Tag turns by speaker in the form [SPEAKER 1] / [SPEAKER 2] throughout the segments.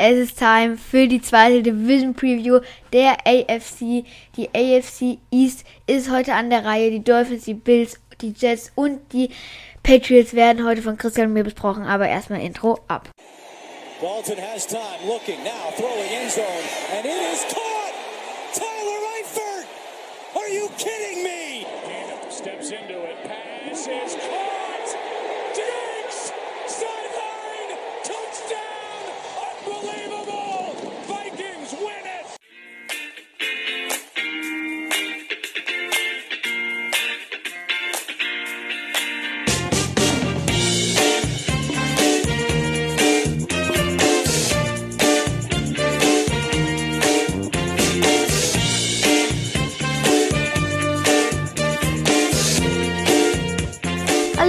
[SPEAKER 1] Es ist Time für die zweite Division Preview der AFC. Die AFC East ist heute an der Reihe. Die Dolphins, die Bills, die Jets und die Patriots werden heute von Christian und mir besprochen. Aber erstmal Intro ab. Dalton has time, looking now, throwing end zone, and it is caught!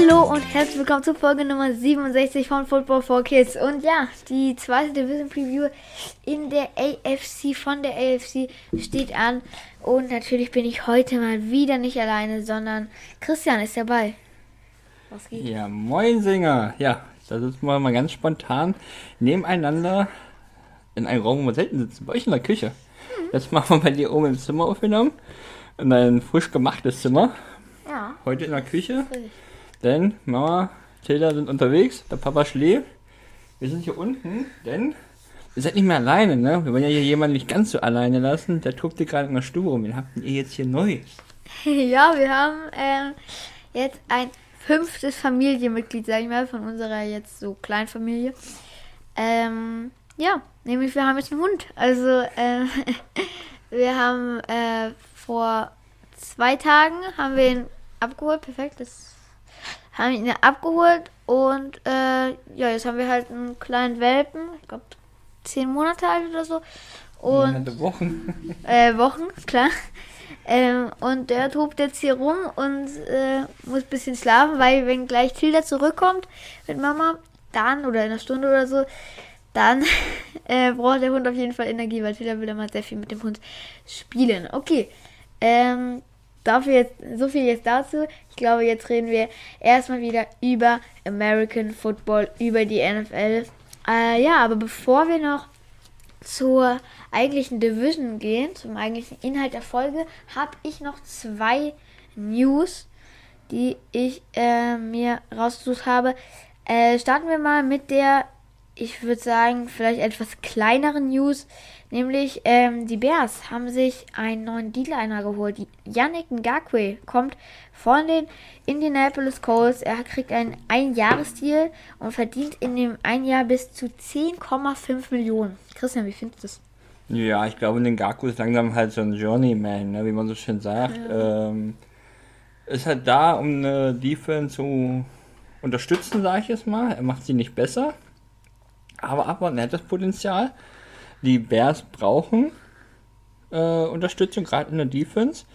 [SPEAKER 1] Herzlich willkommen zur Folge Nummer 67 von Football for Kids. Und ja, die zweite Division Preview in der AFC von der AFC steht an. Und natürlich bin ich heute mal wieder nicht alleine, sondern Christian ist dabei.
[SPEAKER 2] Was geht? Ja, moin Singer. Ja, da sitzen wir mal ganz spontan nebeneinander in einem Raum, wo wir selten sitzen. Bei euch in der Küche. Hm. Jetzt machen wir bei dir oben im Zimmer aufgenommen. In ein frisch gemachtes Zimmer. Ja. Heute in der Küche. Frisch. Denn Mama, Tilda sind unterwegs, der Papa schläft. Wir sind hier unten, denn ihr seid nicht mehr alleine, ne? Wir wollen ja hier jemanden nicht ganz so alleine lassen. Der tobt gerade in der Stube rum. Wen habt ihr jetzt hier Neues?
[SPEAKER 1] ja, wir haben ähm, jetzt ein fünftes Familienmitglied, sag ich mal, von unserer jetzt so Kleinfamilie. Ähm, ja, nämlich wir haben jetzt einen Hund. Also, äh, wir haben äh, vor zwei Tagen haben wir ihn abgeholt. Perfekt, das haben ihn abgeholt und äh, ja, jetzt haben wir halt einen kleinen Welpen, ich glaube zehn Monate alt oder so. Und
[SPEAKER 2] ja, Wochen.
[SPEAKER 1] Äh, Wochen, klar. Ähm, und der tobt jetzt hier rum und äh, muss ein bisschen schlafen, weil wenn gleich Tilda zurückkommt mit Mama, dann oder in einer Stunde oder so, dann äh, braucht der Hund auf jeden Fall Energie, weil Tilda will immer sehr viel mit dem Hund spielen. Okay. Ähm, dafür jetzt, so viel jetzt dazu. Ich glaube, jetzt reden wir erstmal wieder über American Football, über die NFL. Äh, ja, aber bevor wir noch zur eigentlichen Division gehen, zum eigentlichen Inhalt der Folge, habe ich noch zwei News, die ich äh, mir rausgesucht habe. Äh, starten wir mal mit der, ich würde sagen, vielleicht etwas kleineren News. Nämlich ähm, die Bears haben sich einen neuen D-Liner geholt. Yannick Ngakwe kommt von den Indianapolis Colts. Er kriegt einen Einjahresdeal und verdient in dem ein Jahr bis zu 10,5 Millionen. Christian, wie findest du das?
[SPEAKER 2] Ja, ich glaube, Ngakwe ist langsam halt so ein Journeyman, ne, wie man so schön sagt. Ja. Ähm, ist halt da, um eine Defense zu unterstützen, sage ich jetzt mal. Er macht sie nicht besser, aber er hat das Potenzial die Bears brauchen äh, Unterstützung, gerade in der Defense.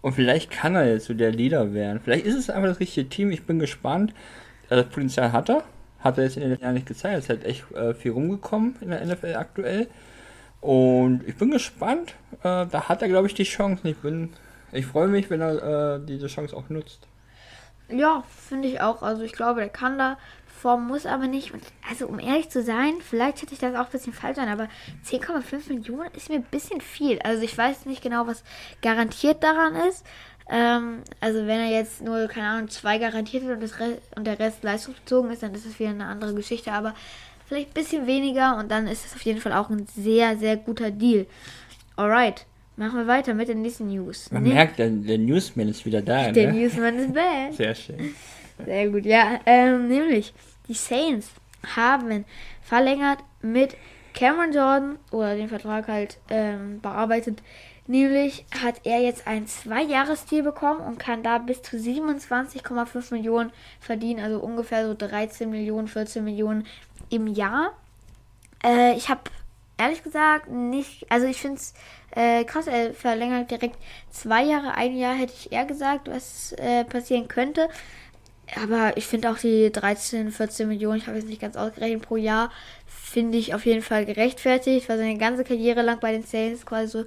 [SPEAKER 2] Und vielleicht kann er jetzt so der Leader werden. Vielleicht ist es einfach das richtige Team. Ich bin gespannt. Das Potenzial hat er. Hat er jetzt in den letzten Jahren nicht gezeigt. Es ist halt echt äh, viel rumgekommen in der NFL aktuell. Und ich bin gespannt. Äh, da hat er, glaube ich, die Chance. Ich ich freue mich, wenn er äh, diese Chance auch nutzt.
[SPEAKER 1] Ja, finde ich auch. Also ich glaube, der kann da Form muss aber nicht. Also um ehrlich zu sein, vielleicht hätte ich das auch ein bisschen falsch an, aber 10,5 Millionen ist mir ein bisschen viel. Also ich weiß nicht genau, was garantiert daran ist. Ähm, also wenn er jetzt nur, keine Ahnung, zwei garantiert hat und, das Rest, und der Rest leistungsbezogen ist, dann ist das wieder eine andere Geschichte. Aber vielleicht ein bisschen weniger und dann ist das auf jeden Fall auch ein sehr, sehr guter Deal. Alright. Machen wir weiter mit den nächsten News.
[SPEAKER 2] Man nee. merkt, der, der Newsman ist wieder da.
[SPEAKER 1] Der ne? Newsman ist back.
[SPEAKER 2] Sehr schön.
[SPEAKER 1] Sehr gut, ja. Ähm, nämlich, die Saints haben verlängert mit Cameron Jordan oder den Vertrag halt ähm, bearbeitet. Nämlich hat er jetzt ein Zwei-Jahres-Deal bekommen und kann da bis zu 27,5 Millionen verdienen, also ungefähr so 13 Millionen, 14 Millionen im Jahr. Äh, ich habe ehrlich gesagt nicht, also ich finde es äh, krass, er verlängert direkt zwei Jahre, ein Jahr hätte ich eher gesagt, was äh, passieren könnte. Aber ich finde auch die 13, 14 Millionen, ich habe jetzt nicht ganz ausgerechnet pro Jahr, finde ich auf jeden Fall gerechtfertigt. War seine ganze Karriere lang bei den Saints quasi so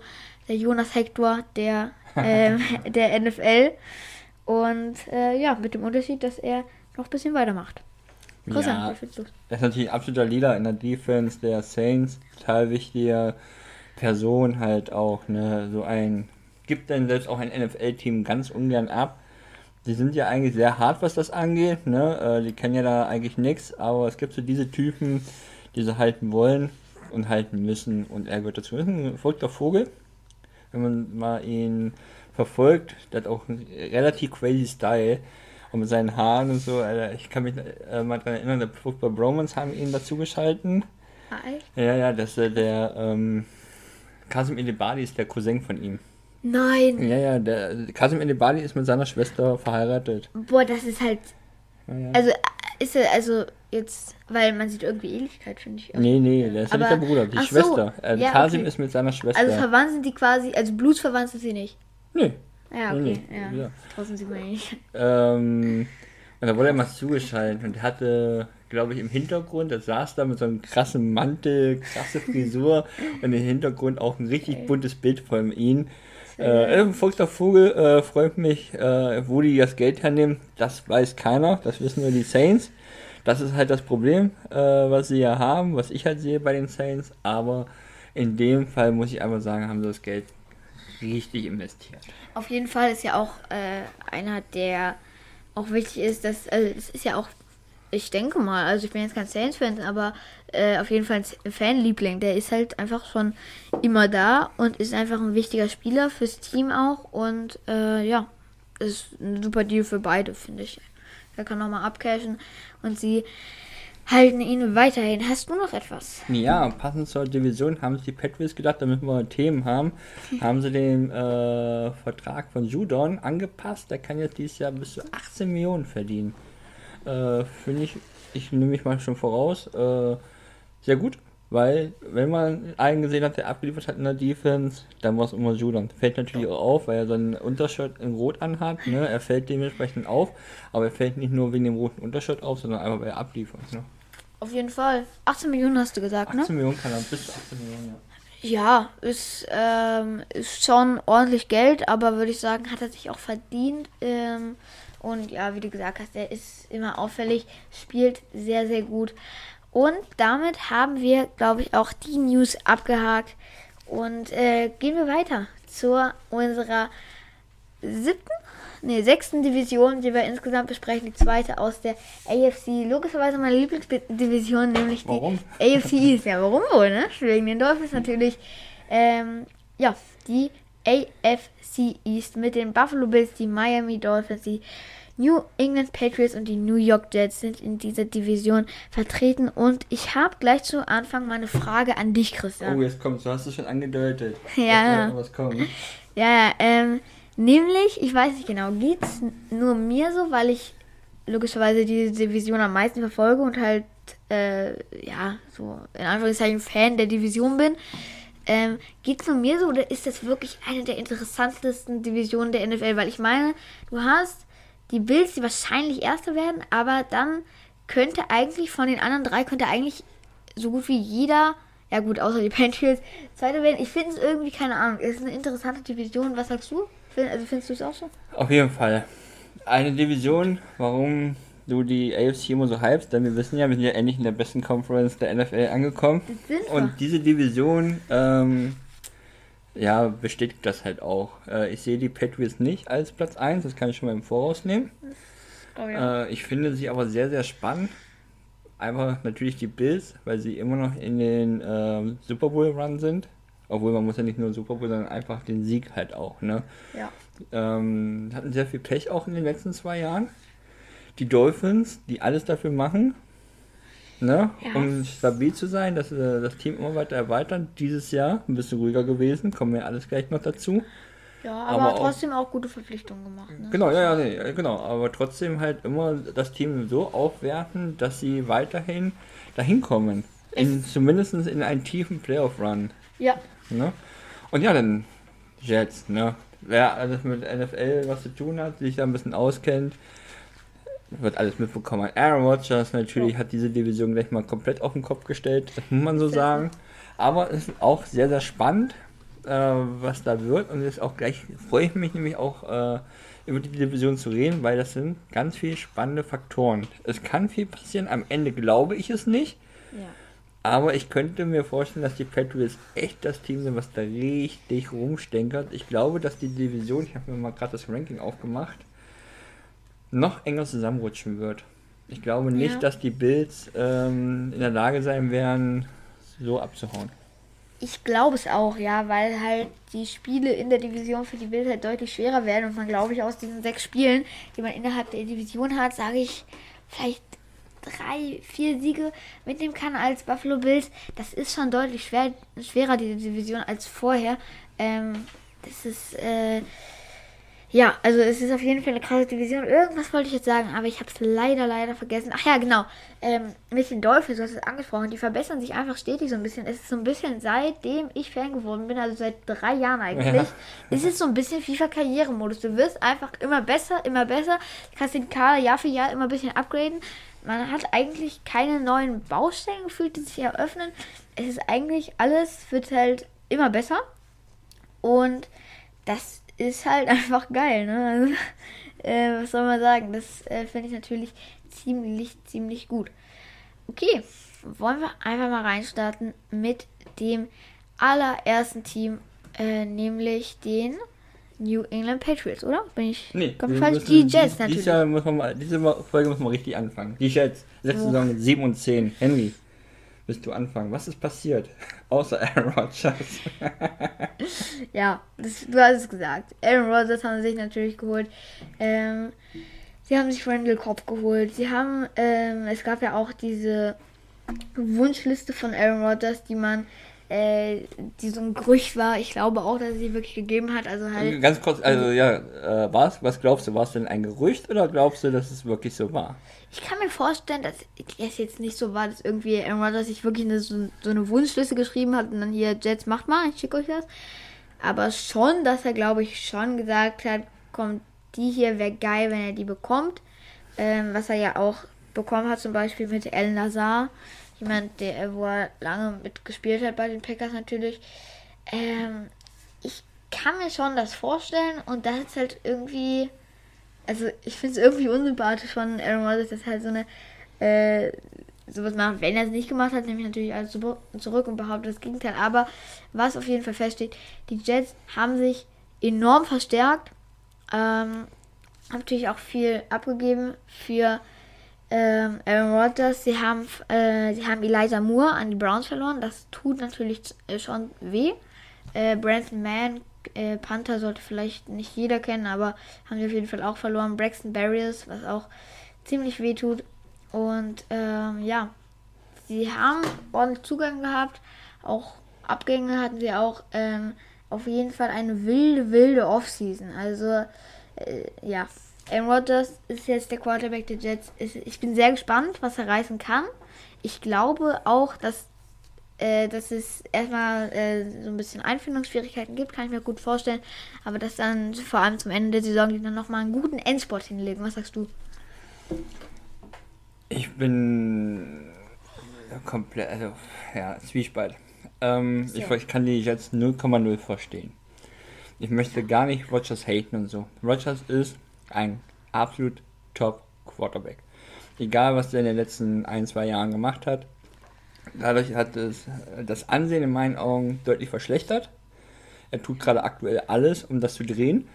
[SPEAKER 1] der Jonas Hector der, äh, der NFL. Und äh, ja, mit dem Unterschied, dass er noch ein bisschen weitermacht. Christian,
[SPEAKER 2] Ja. Er ist natürlich ein absoluter Leader in der Defense der Saints, total wichtige Person halt auch, ne, so ein, gibt dann selbst auch ein NFL-Team ganz ungern ab. Die sind ja eigentlich sehr hart, was das angeht, ne, äh, die kennen ja da eigentlich nichts, aber es gibt so diese Typen, die sie halten wollen und halten müssen und er gehört dazu. Ist ein verrückter Vogel, wenn man mal ihn verfolgt, der hat auch einen relativ crazy Style. Und mit seinen Haaren und so, Alter, ich kann mich äh, mal dran erinnern, der Football Bromans haben ihn dazu geschalten.
[SPEAKER 1] Hi.
[SPEAKER 2] Ja, ja, das ist äh, der, ähm, Kasim Elebadi ist der Cousin von ihm.
[SPEAKER 1] Nein.
[SPEAKER 2] Ja, ja, der Kasim Elebadi ist mit seiner Schwester verheiratet.
[SPEAKER 1] Boah, das ist halt.
[SPEAKER 2] Ja, ja.
[SPEAKER 1] Also, ist er, also jetzt, weil man sieht irgendwie Ähnlichkeit, finde ich.
[SPEAKER 2] nee, nee, der ist ja nicht der Bruder, die
[SPEAKER 1] so,
[SPEAKER 2] Schwester. Äh,
[SPEAKER 1] ja,
[SPEAKER 2] Kasim
[SPEAKER 1] okay.
[SPEAKER 2] ist mit seiner Schwester.
[SPEAKER 1] Also verwandt sind die quasi, also blutsverwandt sind sie nicht.
[SPEAKER 2] nee.
[SPEAKER 1] Ja,
[SPEAKER 2] Nee,
[SPEAKER 1] okay.
[SPEAKER 2] nee,
[SPEAKER 1] ja.
[SPEAKER 2] ja.
[SPEAKER 1] Trotzdem sieht man nicht.
[SPEAKER 2] Ähm, und da wurde er mal zugeschaltet und hatte, glaube ich, im Hintergrund, der saß da mit so einem krassen Mantel, krasse Frisur und im Hintergrund auch ein richtig buntes Bild von ihm. Äh, ein verrückter Vogel, äh, freut mich, äh, wo die das Geld hernehmen, das weiß keiner, das wissen nur die Saints. Das ist halt das Problem, äh, was sie ja haben, was ich halt sehe bei den Saints, aber in dem Fall muss ich einfach sagen, haben sie das Geld richtig investiert.
[SPEAKER 1] Auf jeden Fall ist ja auch äh, einer, der auch wichtig ist, dass, also es ist ja auch, ich denke mal, also ich bin jetzt kein Saints-Fan, aber äh, auf jeden Fall ein Fanliebling. Der ist halt einfach schon immer da und ist einfach ein wichtiger Spieler fürs Team auch und äh, ja, ist ein super Deal für beide, finde ich. Er kann nochmal abcashen und sie halten ihn weiterhin. Hast du noch etwas?
[SPEAKER 2] Ja, passend zur Division haben sich die Patriots gedacht, damit wir Themen haben, haben sie den äh, Vertrag von Judon angepasst. Der kann jetzt dieses Jahr bis zu 18 Millionen verdienen. Äh, Finde ich, ich nehme mich mal schon voraus, äh, sehr gut. Weil, wenn man einen gesehen hat, der abgeliefert hat in der Defense, dann war es immer Judon. Fällt natürlich auch auf, weil er so ein Untershirt in Rot anhat. Ne? Er fällt dementsprechend auf, aber er fällt nicht nur wegen dem roten Untershirt auf, sondern einfach, weil er abliefert. Ne?
[SPEAKER 1] Auf jeden Fall. 18 Millionen hast du gesagt, ne?
[SPEAKER 2] 18 Millionen kann er, bis zu 18 Millionen, ja.
[SPEAKER 1] Ja, ist, ähm, ist schon ordentlich Geld, aber würde ich sagen, hat er sich auch verdient. Ähm, und ja, wie du gesagt hast, er ist immer auffällig, spielt sehr, sehr gut. Und damit haben wir, glaube ich, auch die News abgehakt. Und äh, gehen wir weiter zu unserer siebten, nee, sechsten Division, die wir insgesamt besprechen. Die zweite aus der AFC. Logischerweise meine Lieblingsdivision, nämlich die
[SPEAKER 2] Warum?
[SPEAKER 1] AFC East. Ja, warum wohl, ne? Wegen den Dolphins natürlich. Ähm, ja, die AFC East mit den Buffalo Bills, die Miami Dolphins, die New England Patriots und die New York Jets sind in dieser Division vertreten. Und ich habe gleich zu Anfang mal eine Frage an dich, Christian.
[SPEAKER 2] Oh, jetzt kommt's, du hast es schon angedeutet.
[SPEAKER 1] Ja.
[SPEAKER 2] Was kommen.
[SPEAKER 1] Ja, ähm, nämlich, ich weiß nicht genau, geht's nur mir so, weil ich logischerweise diese Division am meisten verfolge und halt, äh, ja, so in Anführungszeichen Fan der Division bin. Ähm, geht's nur mir so oder ist das wirklich eine der interessantesten Divisionen der NFL? Weil ich meine, du hast die Bills, die wahrscheinlich Erste werden, aber dann könnte eigentlich von den anderen drei, könnte eigentlich so gut wie jeder, ja gut, außer die Patriots, Zweiter werden. Ich finde es irgendwie, keine Ahnung, es ist eine interessante Division. Was sagst du? Also findest du es auch so?
[SPEAKER 2] Auf jeden Fall. Eine Division, warum du die AFC immer so hypst, denn wir wissen ja, wir sind ja endlich in der besten Conference der NFL angekommen. Und diese Division, ähm, ja, bestätigt das halt auch. Äh, ich sehe die Patriots nicht als Platz 1, das kann ich schon mal im Voraus nehmen.
[SPEAKER 1] Oh,
[SPEAKER 2] Äh, ich finde sie aber sehr, sehr spannend. Einfach natürlich die Bills, weil sie immer noch in den ähm, Super Bowl Run sind. Obwohl man muss ja nicht nur Super Bowl, sondern einfach den Sieg halt auch. Ne?
[SPEAKER 1] Ja.
[SPEAKER 2] Ähm, hatten sehr viel Pech auch in den letzten zwei Jahren. Die Dolphins, die alles dafür machen, ne?
[SPEAKER 1] Ja.
[SPEAKER 2] um stabil zu sein, dass äh, das Team immer weiter erweitern. Dieses Jahr ein bisschen ruhiger gewesen, kommen wir alles gleich noch dazu.
[SPEAKER 1] Ja,
[SPEAKER 2] Aber
[SPEAKER 1] aber,
[SPEAKER 2] auch-
[SPEAKER 1] trotzdem auch gute Verpflichtungen gemacht. Ne?
[SPEAKER 2] Genau, ja, ja, nee, genau. Aber trotzdem halt immer das Team so aufwerten, dass sie weiterhin dahin kommen. In, zumindest in einen tiefen Playoff-Run.
[SPEAKER 1] Ja.
[SPEAKER 2] Ne? Und ja, dann Jets, ne? Wer alles mit NFL was zu tun hat, sich da ein bisschen auskennt, wird alles mitbekommen. Aaron Rodgers natürlich hat diese Division gleich mal komplett auf den Kopf gestellt, das muss man so sagen. Aber es ist auch sehr, sehr spannend. äh, was da wird. Und jetzt auch gleich freue ich mich nämlich auch äh, über die Division zu reden, weil das sind ganz viele spannende Faktoren. Es kann viel passieren, am Ende glaube ich es nicht.
[SPEAKER 1] Ja.
[SPEAKER 2] Aber ich könnte mir vorstellen, dass die Patriots echt das Team sind, was da richtig rumstenkert. Ich glaube, dass die Division, ich habe mir mal gerade das Ranking aufgemacht, noch enger zusammenrutschen wird. Ich glaube nicht,
[SPEAKER 1] Ja.
[SPEAKER 2] dass die Bills ähm, in der Lage sein werden, so abzuhauen.
[SPEAKER 1] Ich glaube es auch, ja, weil halt die Spiele in der Division für die Bills halt deutlich schwerer werden und man, glaube ich, aus diesen sechs Spielen, die man innerhalb der Division hat, sage ich, vielleicht drei, vier Siege mitnehmen kann als Buffalo Bills. Das ist schon deutlich schwer, schwerer, diese Division, als vorher. Ähm, das ist, äh, ja, also es ist auf jeden Fall eine krasse Division. Irgendwas wollte ich jetzt sagen, aber ich habe es leider, leider vergessen. Ach ja, genau. Ähm, mit den Dolphins, du hast es angesprochen, die verbessern sich einfach stetig so ein bisschen. Es ist so ein bisschen, seitdem ich Fan geworden bin, also seit drei Jahren eigentlich,
[SPEAKER 2] Ja.
[SPEAKER 1] ist es so ein bisschen FIFA-Karrieremodus. Du wirst einfach immer besser, immer besser. Du kannst den Kader Jahr für Jahr immer ein bisschen upgraden. Man hat eigentlich keine neuen Baustellen gefühlt, die sich eröffnen. Es ist eigentlich alles, wird halt immer besser. Und das ist halt einfach geil, ne? Also, äh, was soll man sagen? Das äh, finde ich natürlich ziemlich, ziemlich gut. Okay, wollen wir einfach mal reinstarten mit dem allerersten Team, äh, nämlich den New England Patriots, oder? Bin ich
[SPEAKER 2] wir
[SPEAKER 1] falsch? Die Jets natürlich.
[SPEAKER 2] Dieses Jahr muss man mal, diese Folge muss man richtig anfangen. Die Jets, letzte
[SPEAKER 1] Oh.
[SPEAKER 2] Saison 7 und 10. Henry, willst du anfangen? Was ist passiert? Außer Aaron Rodgers.
[SPEAKER 1] Ja, das, du hast es gesagt. Aaron Rodgers haben sie sich natürlich geholt. Ähm, sie haben sich Randall Cobb geholt. Sie haben, ähm, es gab ja auch diese Wunschliste von Aaron Rodgers, die man, äh, die so ein Gerücht war. Ich glaube auch, dass es sie wirklich gegeben hat. Also halt,
[SPEAKER 2] Ganz kurz, also ja, äh, was, was glaubst du, war es denn ein Gerücht oder glaubst du, dass es wirklich so war?
[SPEAKER 1] ich kann mir vorstellen, dass es jetzt nicht so war, dass irgendwie Aaron Rodgers sich wirklich eine, so, so eine Wunschliste geschrieben hat und dann hier, Jets, macht mal, ich schicke euch das. Aber schon, dass er, glaube ich, schon gesagt hat, kommt, die hier wäre geil, wenn er die bekommt. Ähm, was er ja auch bekommen hat, zum Beispiel mit El Nazar. Jemand, der, wo er lange mitgespielt hat bei den Packers natürlich. Ähm, ich kann mir schon das vorstellen und das ist halt irgendwie, also ich finde es irgendwie unsympathisch von Aaron Rodgers, dass halt so eine, äh, sowas macht. Wenn er es nicht gemacht hat, nehme ich natürlich alles zu- zurück und behaupte das Gegenteil. Aber was auf jeden Fall feststeht, die Jets haben sich enorm verstärkt. Ähm, haben natürlich auch viel abgegeben für ähm, Aaron Rodgers. Sie haben, äh, sie haben Elijah Moore an die Browns verloren. Das tut natürlich äh, schon weh. Äh, Brandon Mann, äh, Panther sollte vielleicht nicht jeder kennen, aber haben sie auf jeden Fall auch verloren. Braxton Barriers, was auch ziemlich weh tut. Und ähm, ja, sie haben ordentlich Zugang gehabt. Auch Abgänge hatten sie auch. Ähm, auf jeden Fall eine wilde, wilde Offseason. Also, äh, ja. Aaron Rodgers ist jetzt der Quarterback der Jets. Ich bin sehr gespannt, was er reißen kann. Ich glaube auch, dass, äh, dass es erstmal äh, so ein bisschen Einfindungsschwierigkeiten gibt, kann ich mir gut vorstellen. Aber dass dann vor allem zum Ende der Saison die dann nochmal einen guten Endsport hinlegen. Was sagst du?
[SPEAKER 2] Ich bin komplett, also, ja, Zwiespalt. Ähm, ich,
[SPEAKER 1] So.
[SPEAKER 2] ich kann die Jets 0,0 verstehen. Ich möchte gar nicht Rodgers haten und so. Rodgers ist ein absolut top Quarterback. Egal, was er in den letzten ein, zwei Jahren gemacht hat. Dadurch hat es das Ansehen in meinen Augen deutlich verschlechtert. Er tut gerade aktuell alles, um das zu drehen.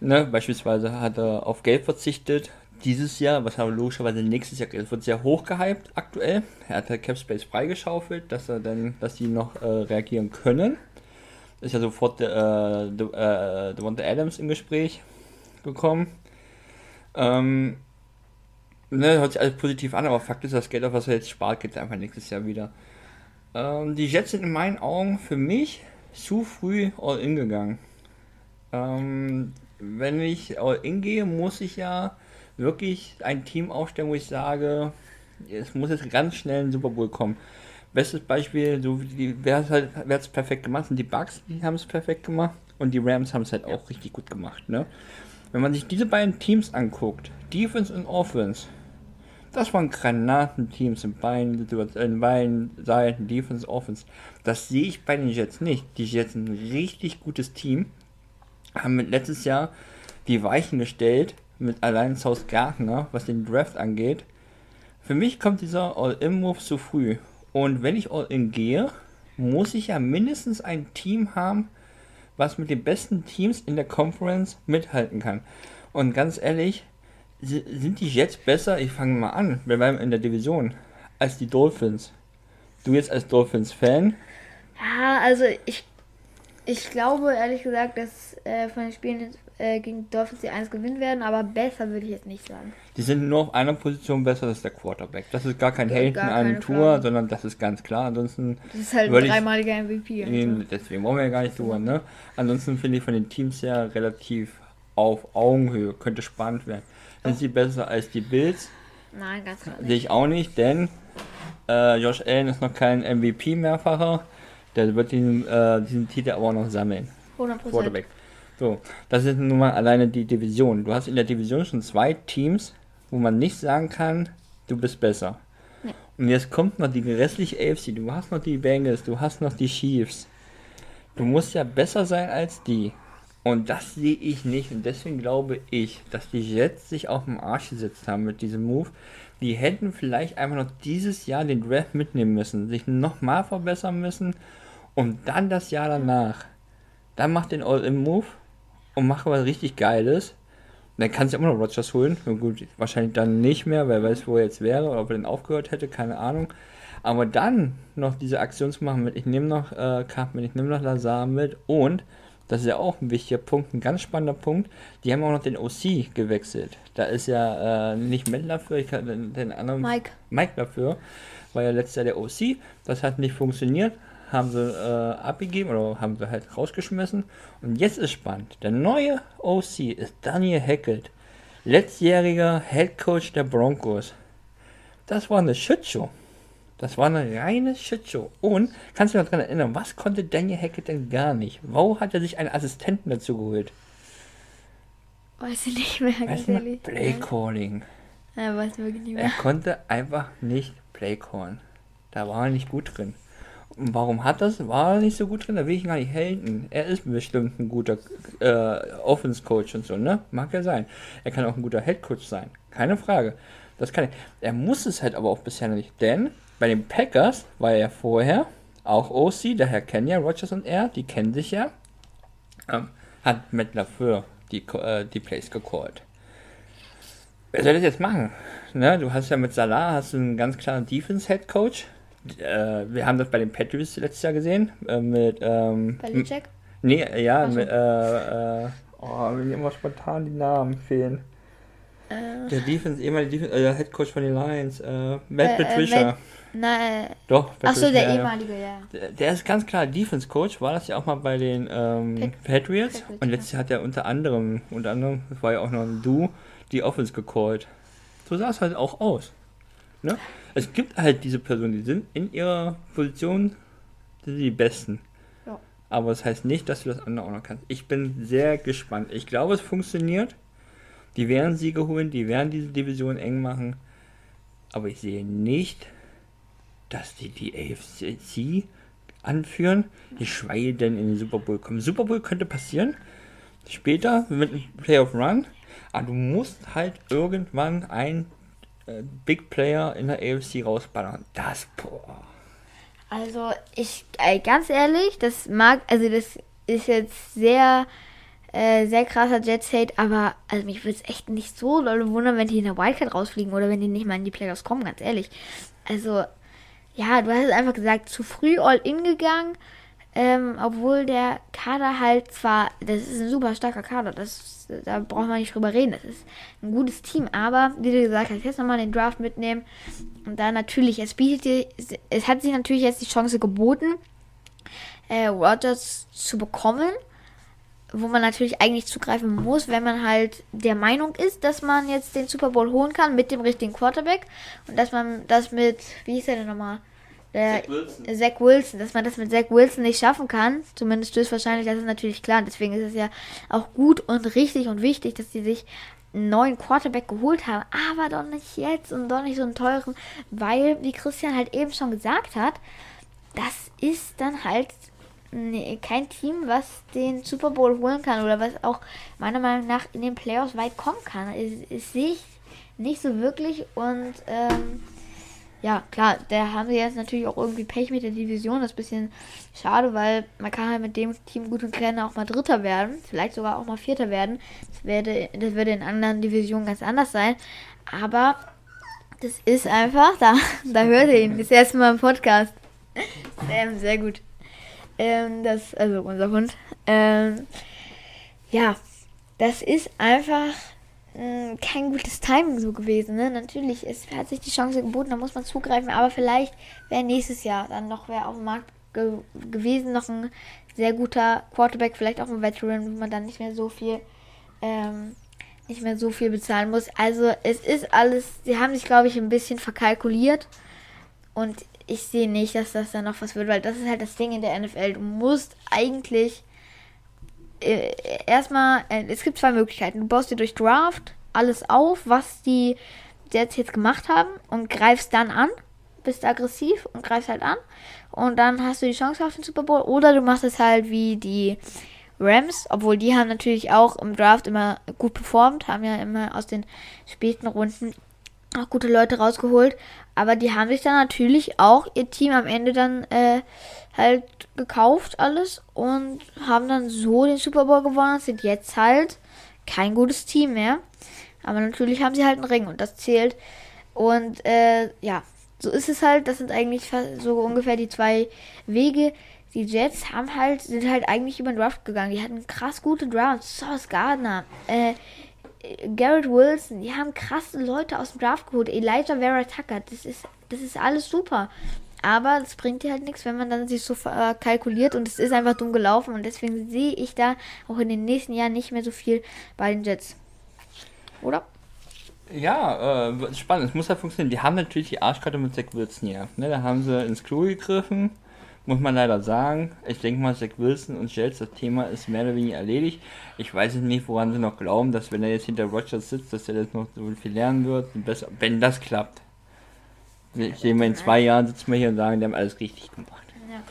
[SPEAKER 2] Ne, beispielsweise hat er auf Geld verzichtet dieses Jahr, was aber logischerweise nächstes Jahr es wird sehr hoch gehypt aktuell. Er hat halt Cap Space freigeschaufelt, dass er dann, dass die noch äh, reagieren können. Ist ja sofort der äh, De, äh, Adams im Gespräch gekommen. Ähm, ne, hört sich alles positiv an, aber Fakt ist, das Geld, auf was er jetzt spart, geht einfach nächstes Jahr wieder. Ähm, die Jets sind in meinen Augen für mich zu früh all in gegangen. Ähm, wenn ich all in gehe, muss ich ja wirklich ein Team aufstellen, wo ich sage, es muss jetzt ganz schnell ein Super Bowl kommen. Bestes Beispiel, so die, wer hat halt, wer hat's perfekt gemacht? Sind die Bucks, die haben es perfekt gemacht und die Rams haben es halt auch richtig gut gemacht, ne? Wenn man sich diese beiden Teams anguckt, Defense und Offense, das waren Granatenteams in beiden, in beiden Seiten, Defense, Offense. Das sehe ich bei den Jets nicht. Die Jets sind ein richtig gutes Team. Haben mit letztes Jahr die Weichen gestellt mit allein South Gardner, was den Draft angeht. Für mich kommt dieser All-In-Move zu früh. Und wenn ich All-In gehe, muss ich ja mindestens ein Team haben, was mit den besten Teams in der Conference mithalten kann. Und ganz ehrlich, sind die Jets besser? Ich fange mal an, wir bleiben in der Division, als die Dolphins. Du jetzt als Dolphins-Fan?
[SPEAKER 1] Ja, also ich, ich glaube ehrlich gesagt, dass äh, von den Spielen äh, gegen Dolphins die 1 gewinnen werden, aber besser würde ich jetzt nicht sagen.
[SPEAKER 2] Die sind nur auf einer Position besser, das ist der Quarterback. Das ist gar kein ja, Haten an Tour, sondern das ist ganz klar. Ansonsten.
[SPEAKER 1] Das ist halt ein dreimaliger MVP.
[SPEAKER 2] Also. Deswegen wollen wir ja gar nicht drüber, ne? Ansonsten finde ich von den Teams her relativ auf Augenhöhe. Könnte spannend werden. Sind sie besser als die Bills?
[SPEAKER 1] Nein, ganz klar.
[SPEAKER 2] Sehe ich auch nicht, denn äh, Josh Allen ist noch kein MVP-Mehrfacher. Der wird diesen, äh, diesen Titel aber auch noch sammeln.
[SPEAKER 1] 100%. Quarterback.
[SPEAKER 2] So, das ist nun mal alleine die Division. Du hast in der Division schon zwei Teams, wo man nicht sagen kann, du bist besser. Nee. Und jetzt kommt noch die restliche AFC. Du hast noch die Bengals, du hast noch die Chiefs. Du musst ja besser sein als die. Und das sehe ich nicht. Und deswegen glaube ich, dass die Jets sich auf den Arsch gesetzt haben mit diesem Move. Die hätten vielleicht einfach noch dieses Jahr den Draft mitnehmen müssen, sich nochmal verbessern müssen und dann das Jahr danach. Dann macht den All-In-Move und mache was richtig Geiles. Dann kann sich immer noch Rogers holen. Gut, wahrscheinlich dann nicht mehr, wer weiß, wo er jetzt wäre oder ob er den aufgehört hätte, keine Ahnung. Aber dann noch diese Aktion zu machen mit, ich nehme noch äh, ich nehme noch Lazar mit und, das ist ja auch ein wichtiger Punkt, ein ganz spannender Punkt, die haben auch noch den OC gewechselt. Da ist ja äh, nicht Matt dafür, ich kann den, den anderen
[SPEAKER 1] Mike.
[SPEAKER 2] Mike dafür, war ja letztes Jahr der OC, das hat nicht funktioniert, haben sie äh, abgegeben oder haben sie halt rausgeschmissen. Und jetzt ist spannend. Der neue OC ist Daniel Hackett, letztjähriger Head Coach der Broncos. Das war eine Shitshow. Das war eine reine Shitshow. Und kannst du dich noch daran erinnern, was konnte Daniel Hackett denn gar nicht? Wo hat er sich einen Assistenten dazu geholt?
[SPEAKER 1] Weiß ich nicht mehr.
[SPEAKER 2] Weißt du, Play Calling.
[SPEAKER 1] Ja, weiß wirklich nicht mehr.
[SPEAKER 2] Er konnte einfach nicht Play callen. Da war er nicht gut drin. Warum hat das? War er nicht so gut drin? Da will ich gar nicht halten. Er ist bestimmt ein guter äh, Offense-Coach und so, ne? Mag ja sein. Er kann auch ein guter Head-Coach sein. Keine Frage. Das kann er. Er muss es halt aber auch bisher noch nicht. Denn bei den Packers war er ja vorher auch OC, daher kennen ja Rogers und er, die kennen sich ja. Ähm, hat Matt LaFleur die, äh, die Plays gecallt. Wer soll das jetzt machen? Ne, du hast ja mit Salah hast du einen ganz klaren Defense-Head-Coach äh, wir haben das bei den Patriots letztes Jahr gesehen. Äh, mit. Ähm,
[SPEAKER 1] Belichick?
[SPEAKER 2] Nee, ja, so. mit. Äh, äh, oh, mir immer spontan die Namen fehlen. Äh. Der Defense, ehemalige Defense, äh, der Head Coach von den Lions, äh, Matt äh, Patricia. Matt,
[SPEAKER 1] nein.
[SPEAKER 2] Doch,
[SPEAKER 1] Achso, der ehemalige, ja.
[SPEAKER 2] Der, der, ist ganz klar Defense Coach, war das ja auch mal bei den ähm, Pat Patriots. Patriots. Und letztes Jahr hat er unter anderem, unter anderem, das war ja auch noch ein Du, die Offense gecallt. So sah es halt auch aus. Ne? Es gibt halt diese Personen, die sind in ihrer Position sind die Besten. Ja. Aber das heißt nicht, dass du das andere auch noch kannst. Ich bin sehr gespannt. Ich glaube, es funktioniert. Die werden Siege holen, die werden diese Division eng machen. Aber ich sehe nicht, dass die die AFC anführen, geschweige denn in den Super Bowl kommen. Super Bowl könnte passieren. Später mit einem Playoff Run. Aber du musst halt irgendwann ein äh, Big Player in der AFC rausballern. Das, boah.
[SPEAKER 1] Also, ich, äh, ganz ehrlich, das mag, also das ist jetzt sehr, äh, sehr krasser Jets-Hate, aber also mich würde es echt nicht so doll wundern, wenn die in der Wildcard rausfliegen oder wenn die nicht mal in die Playoffs kommen, ganz ehrlich. Also, ja, du hast es einfach gesagt, zu früh All-In gegangen, ähm, obwohl der Kader halt zwar, das ist ein super starker Kader, das, da braucht man nicht drüber reden, das ist ein gutes Team, aber wie du gesagt hast, jetzt nochmal den Draft mitnehmen und dann natürlich, es bietet es hat sich natürlich jetzt die Chance geboten, äh, Rogers zu bekommen, wo man natürlich eigentlich zugreifen muss, wenn man halt der Meinung ist, dass man jetzt den Super Bowl holen kann mit dem richtigen Quarterback und dass man das mit, wie hieß der denn nochmal? Der Zach Wilson. Zach Wilson, dass man das mit Zach Wilson nicht schaffen kann. Zumindest ist wahrscheinlich, das ist natürlich klar. Deswegen ist es ja auch gut und richtig und wichtig, dass sie sich einen neuen Quarterback geholt haben, aber doch nicht jetzt und doch nicht so einen teuren, weil, wie Christian halt eben schon gesagt hat, das ist dann halt nee, kein Team, was den Super Bowl holen kann oder was auch meiner Meinung nach in den Playoffs weit kommen kann. Das, das sehe ich nicht so wirklich und ähm, ja, klar, da haben sie jetzt natürlich auch irgendwie Pech mit der Division. Das ist ein bisschen schade, weil man kann halt mit dem Team gut und gerne auch mal Dritter werden, vielleicht sogar auch mal Vierter werden. Das, werde, das würde in anderen Divisionen ganz anders sein. Aber das ist einfach, da, da hört ihr ihn das erste Mal im Podcast. Ähm, sehr gut. Ähm, das, also unser Hund. Ähm, ja, das ist einfach äh, kein gutes Timing so gewesen. Ne? Natürlich, es hat sich die Chance geboten, da muss man zugreifen, aber vielleicht wäre nächstes Jahr dann noch wer auf dem Markt ge gewesen, noch ein sehr guter Quarterback, vielleicht auch ein Veteran, wo man dann nicht mehr so viel ähm, nicht mehr so viel bezahlen muss. Also es ist alles, sie haben sich, glaube ich, ein bisschen verkalkuliert und ich sehe nicht, dass das dann noch was wird, weil das ist halt das Ding in der NFL. Du musst eigentlich äh, erstmal, äh, es gibt zwei Möglichkeiten. Du baust dir durch Draft alles auf, was die Jets jetzt gemacht haben und greifst dann an, bist aggressiv und greifst halt an und dann hast du die Chance auf den Super Bowl oder du machst es halt wie die Rams, obwohl die haben natürlich auch im Draft immer gut performt, haben ja immer aus den späten Runden auch gute Leute rausgeholt. Aber die haben sich dann natürlich auch ihr Team am Ende dann äh, halt gekauft, alles. Und haben dann so den Super Bowl gewonnen. Sind jetzt halt kein gutes Team mehr. Aber natürlich haben sie halt einen Ring und das zählt. Und äh, ja, so ist es halt. Das sind eigentlich so ungefähr die zwei Wege. Die Jets haben halt, sind halt eigentlich über den Draft gegangen. Die hatten krass gute Drafts. Sauce Gardner, äh, Garrett Wilson, die haben krasse Leute aus dem Draft geholt. Elijah Vera Tucker, das ist, das ist alles super. Aber das bringt dir halt nichts, wenn man dann sich so äh, kalkuliert und es ist einfach dumm gelaufen. Und deswegen sehe ich da auch in den nächsten Jahren nicht mehr so viel bei den Jets. Oder?
[SPEAKER 2] Ja, äh, spannend. Es muss halt funktionieren. Die haben natürlich die Arschkarte mit Zach Wilson hier. Ne, da haben sie ins Klo gegriffen muss man leider sagen. Ich denke mal, Zach Wilson und Jets, das Thema ist mehr oder weniger erledigt. Ich weiß nicht, woran sie noch glauben, dass wenn er jetzt hinter Rogers sitzt, dass er jetzt noch so viel lernen wird. Wenn das klappt. Ich sehe mal in zwei Jahren sitzen wir hier und sagen, die haben alles richtig gemacht.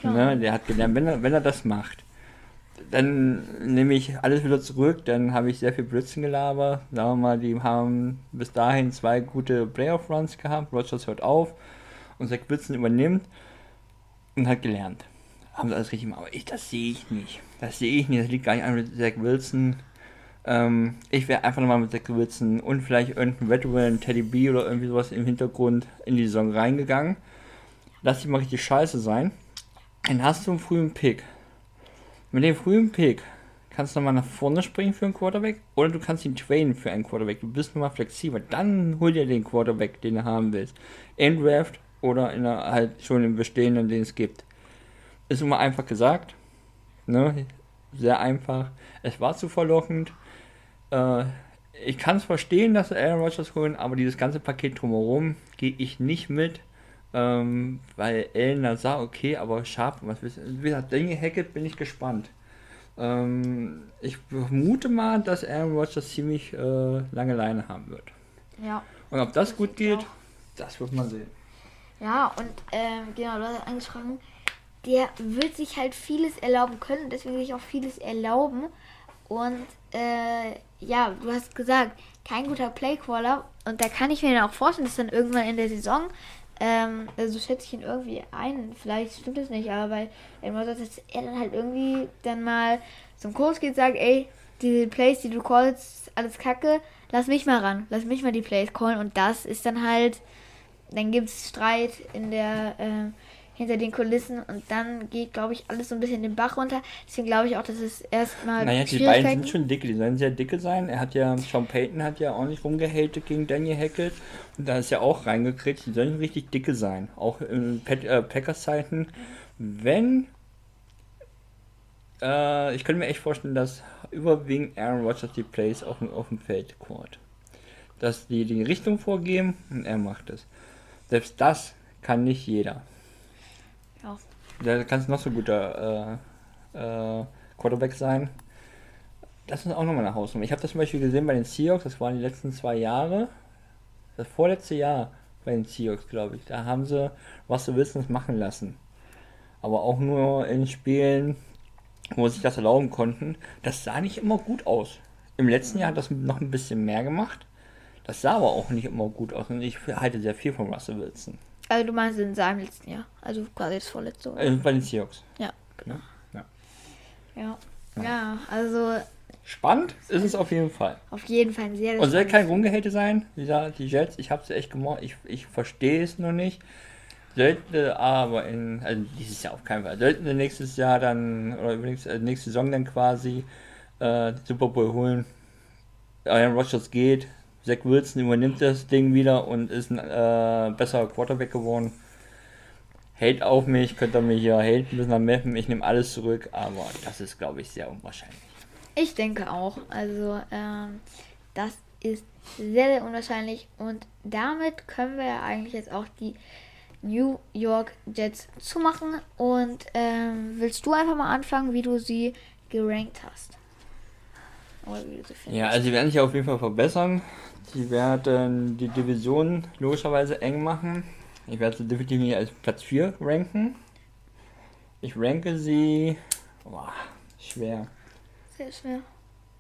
[SPEAKER 2] Ja, ne? Der hat gelernt, wenn er, wenn er das macht, dann nehme ich alles wieder zurück, dann habe ich sehr viel Blödsinn gelabert. Sagen wir mal, die haben bis dahin zwei gute Playoff-Runs gehabt. Rogers hört auf und Zach Wilson übernimmt und hat gelernt. Haben sie alles richtig gemacht. Aber ich, das sehe ich nicht. Das sehe ich nicht. Das liegt gar nicht an mit Zach Wilson. Ähm, ich wäre einfach nochmal mit Zach Wilson und vielleicht irgendein Veteran, Teddy B oder irgendwie sowas im Hintergrund in die Saison reingegangen. Lass dich mal richtig scheiße sein. Dann hast du einen frühen Pick. Mit dem frühen Pick kannst du nochmal nach vorne springen für einen Quarterback oder du kannst ihn trainen für einen Quarterback. Du bist nochmal flexibel. Dann hol dir den Quarterback, den du haben willst. In Draft oder in der, halt schon im Bestehenden, den es gibt. Ist immer einfach gesagt. Ne? Sehr einfach. Es war zu verlockend. Äh, ich kann es verstehen, dass Aaron Rodgers holen, aber dieses ganze Paket drumherum gehe ich nicht mit. Ähm, weil Elner sah, okay, aber Sharp, was wie gesagt, Dinge Hackett bin ich gespannt. Ähm, ich vermute mal, dass Aaron Rodgers ziemlich äh, lange Leine haben wird. Ja. Und ob das, das gut geht, auch. das wird man sehen.
[SPEAKER 1] Ja, und ähm, genau, du hast angesprochen, der wird sich halt vieles erlauben können, deswegen sich auch vieles erlauben. Und äh, ja, du hast gesagt, kein guter Playcaller. Und da kann ich mir dann auch vorstellen, dass dann irgendwann in der Saison, ähm, also schätze ich ihn irgendwie ein, vielleicht stimmt es nicht, aber bei Edmund dass er dann halt irgendwie dann mal zum Coach geht und sagt, ey, die Plays, die du callst, alles kacke, lass mich mal ran, lass mich mal die Plays callen. Und das ist dann halt dann gibt es Streit in der äh, hinter den Kulissen und dann geht, glaube ich, alles so ein bisschen den Bach runter. Deswegen glaube ich auch, dass es erstmal.
[SPEAKER 2] Naja, die beiden sind schon dicke, die sollen sehr dicke sein. Er hat ja, Sean Payton hat ja auch nicht rumgehatet gegen Daniel Hackett und da ist ja auch reingekriegt, die sollen richtig dicke sein. Auch in äh, Packers-Zeiten. Wenn. Äh, ich könnte mir echt vorstellen, dass überwiegend Aaron Rodgers die Plays auf dem, auf dem Feld court. Dass die die Richtung vorgeben und er macht es. Selbst das kann nicht jeder. Da kann es noch so guter äh, äh, Quarterback sein. Das ist auch nochmal eine Hausnummer. Ich habe das zum Beispiel gesehen bei den Seahawks, das waren die letzten zwei Jahre. Das vorletzte Jahr bei den Seahawks, glaube ich. Da haben sie was Russell Wilson machen lassen. aber auch nur in Spielen, wo sie sich das erlauben konnten. Das sah nicht immer gut aus. Im letzten Jahr hat das noch ein bisschen mehr gemacht. Das sah aber auch nicht immer gut aus und ich halte sehr viel von Russell Wilson.
[SPEAKER 1] Also du meinst in seinem letzten Jahr, also quasi das vorletzte. Oder?
[SPEAKER 2] Äh, bei den Seahawks.
[SPEAKER 1] Ja, genau.
[SPEAKER 2] Ja.
[SPEAKER 1] Ja. Ja, also
[SPEAKER 2] Spannend ist es auf jeden Fall.
[SPEAKER 1] auf jeden Fall sehr
[SPEAKER 2] Und soll kein Rumgehate sein, wie gesagt, die Jets, ich habe sie echt gemocht, ich, ich verstehe es noch nicht. Sollte aber in, also dieses Jahr auf keinen Fall, sollten sie nächstes Jahr dann, oder übrigens äh, nächste Saison dann quasi äh, Super Bowl holen, Aaron Rodgers geht, Zach Wilson übernimmt das Ding wieder und ist ein äh, besserer Quarterback geworden. Hate auf mich, könnt ihr mich hier haten müssen am Mappen, ich nehme alles zurück, aber das ist, glaube ich, sehr unwahrscheinlich.
[SPEAKER 1] Ich denke auch. Also, ähm, das ist sehr, sehr unwahrscheinlich. Und damit können wir ja eigentlich jetzt auch die New York Jets zumachen. Und ähm, willst du einfach mal anfangen, wie du sie gerankt hast?
[SPEAKER 2] Ja, also sie werden sich auf jeden Fall verbessern. Sie werden die Division logischerweise eng machen. Ich werde sie definitiv als Platz 4 ranken. Ich ranke sie. Boah, schwer.
[SPEAKER 1] Sehr schwer.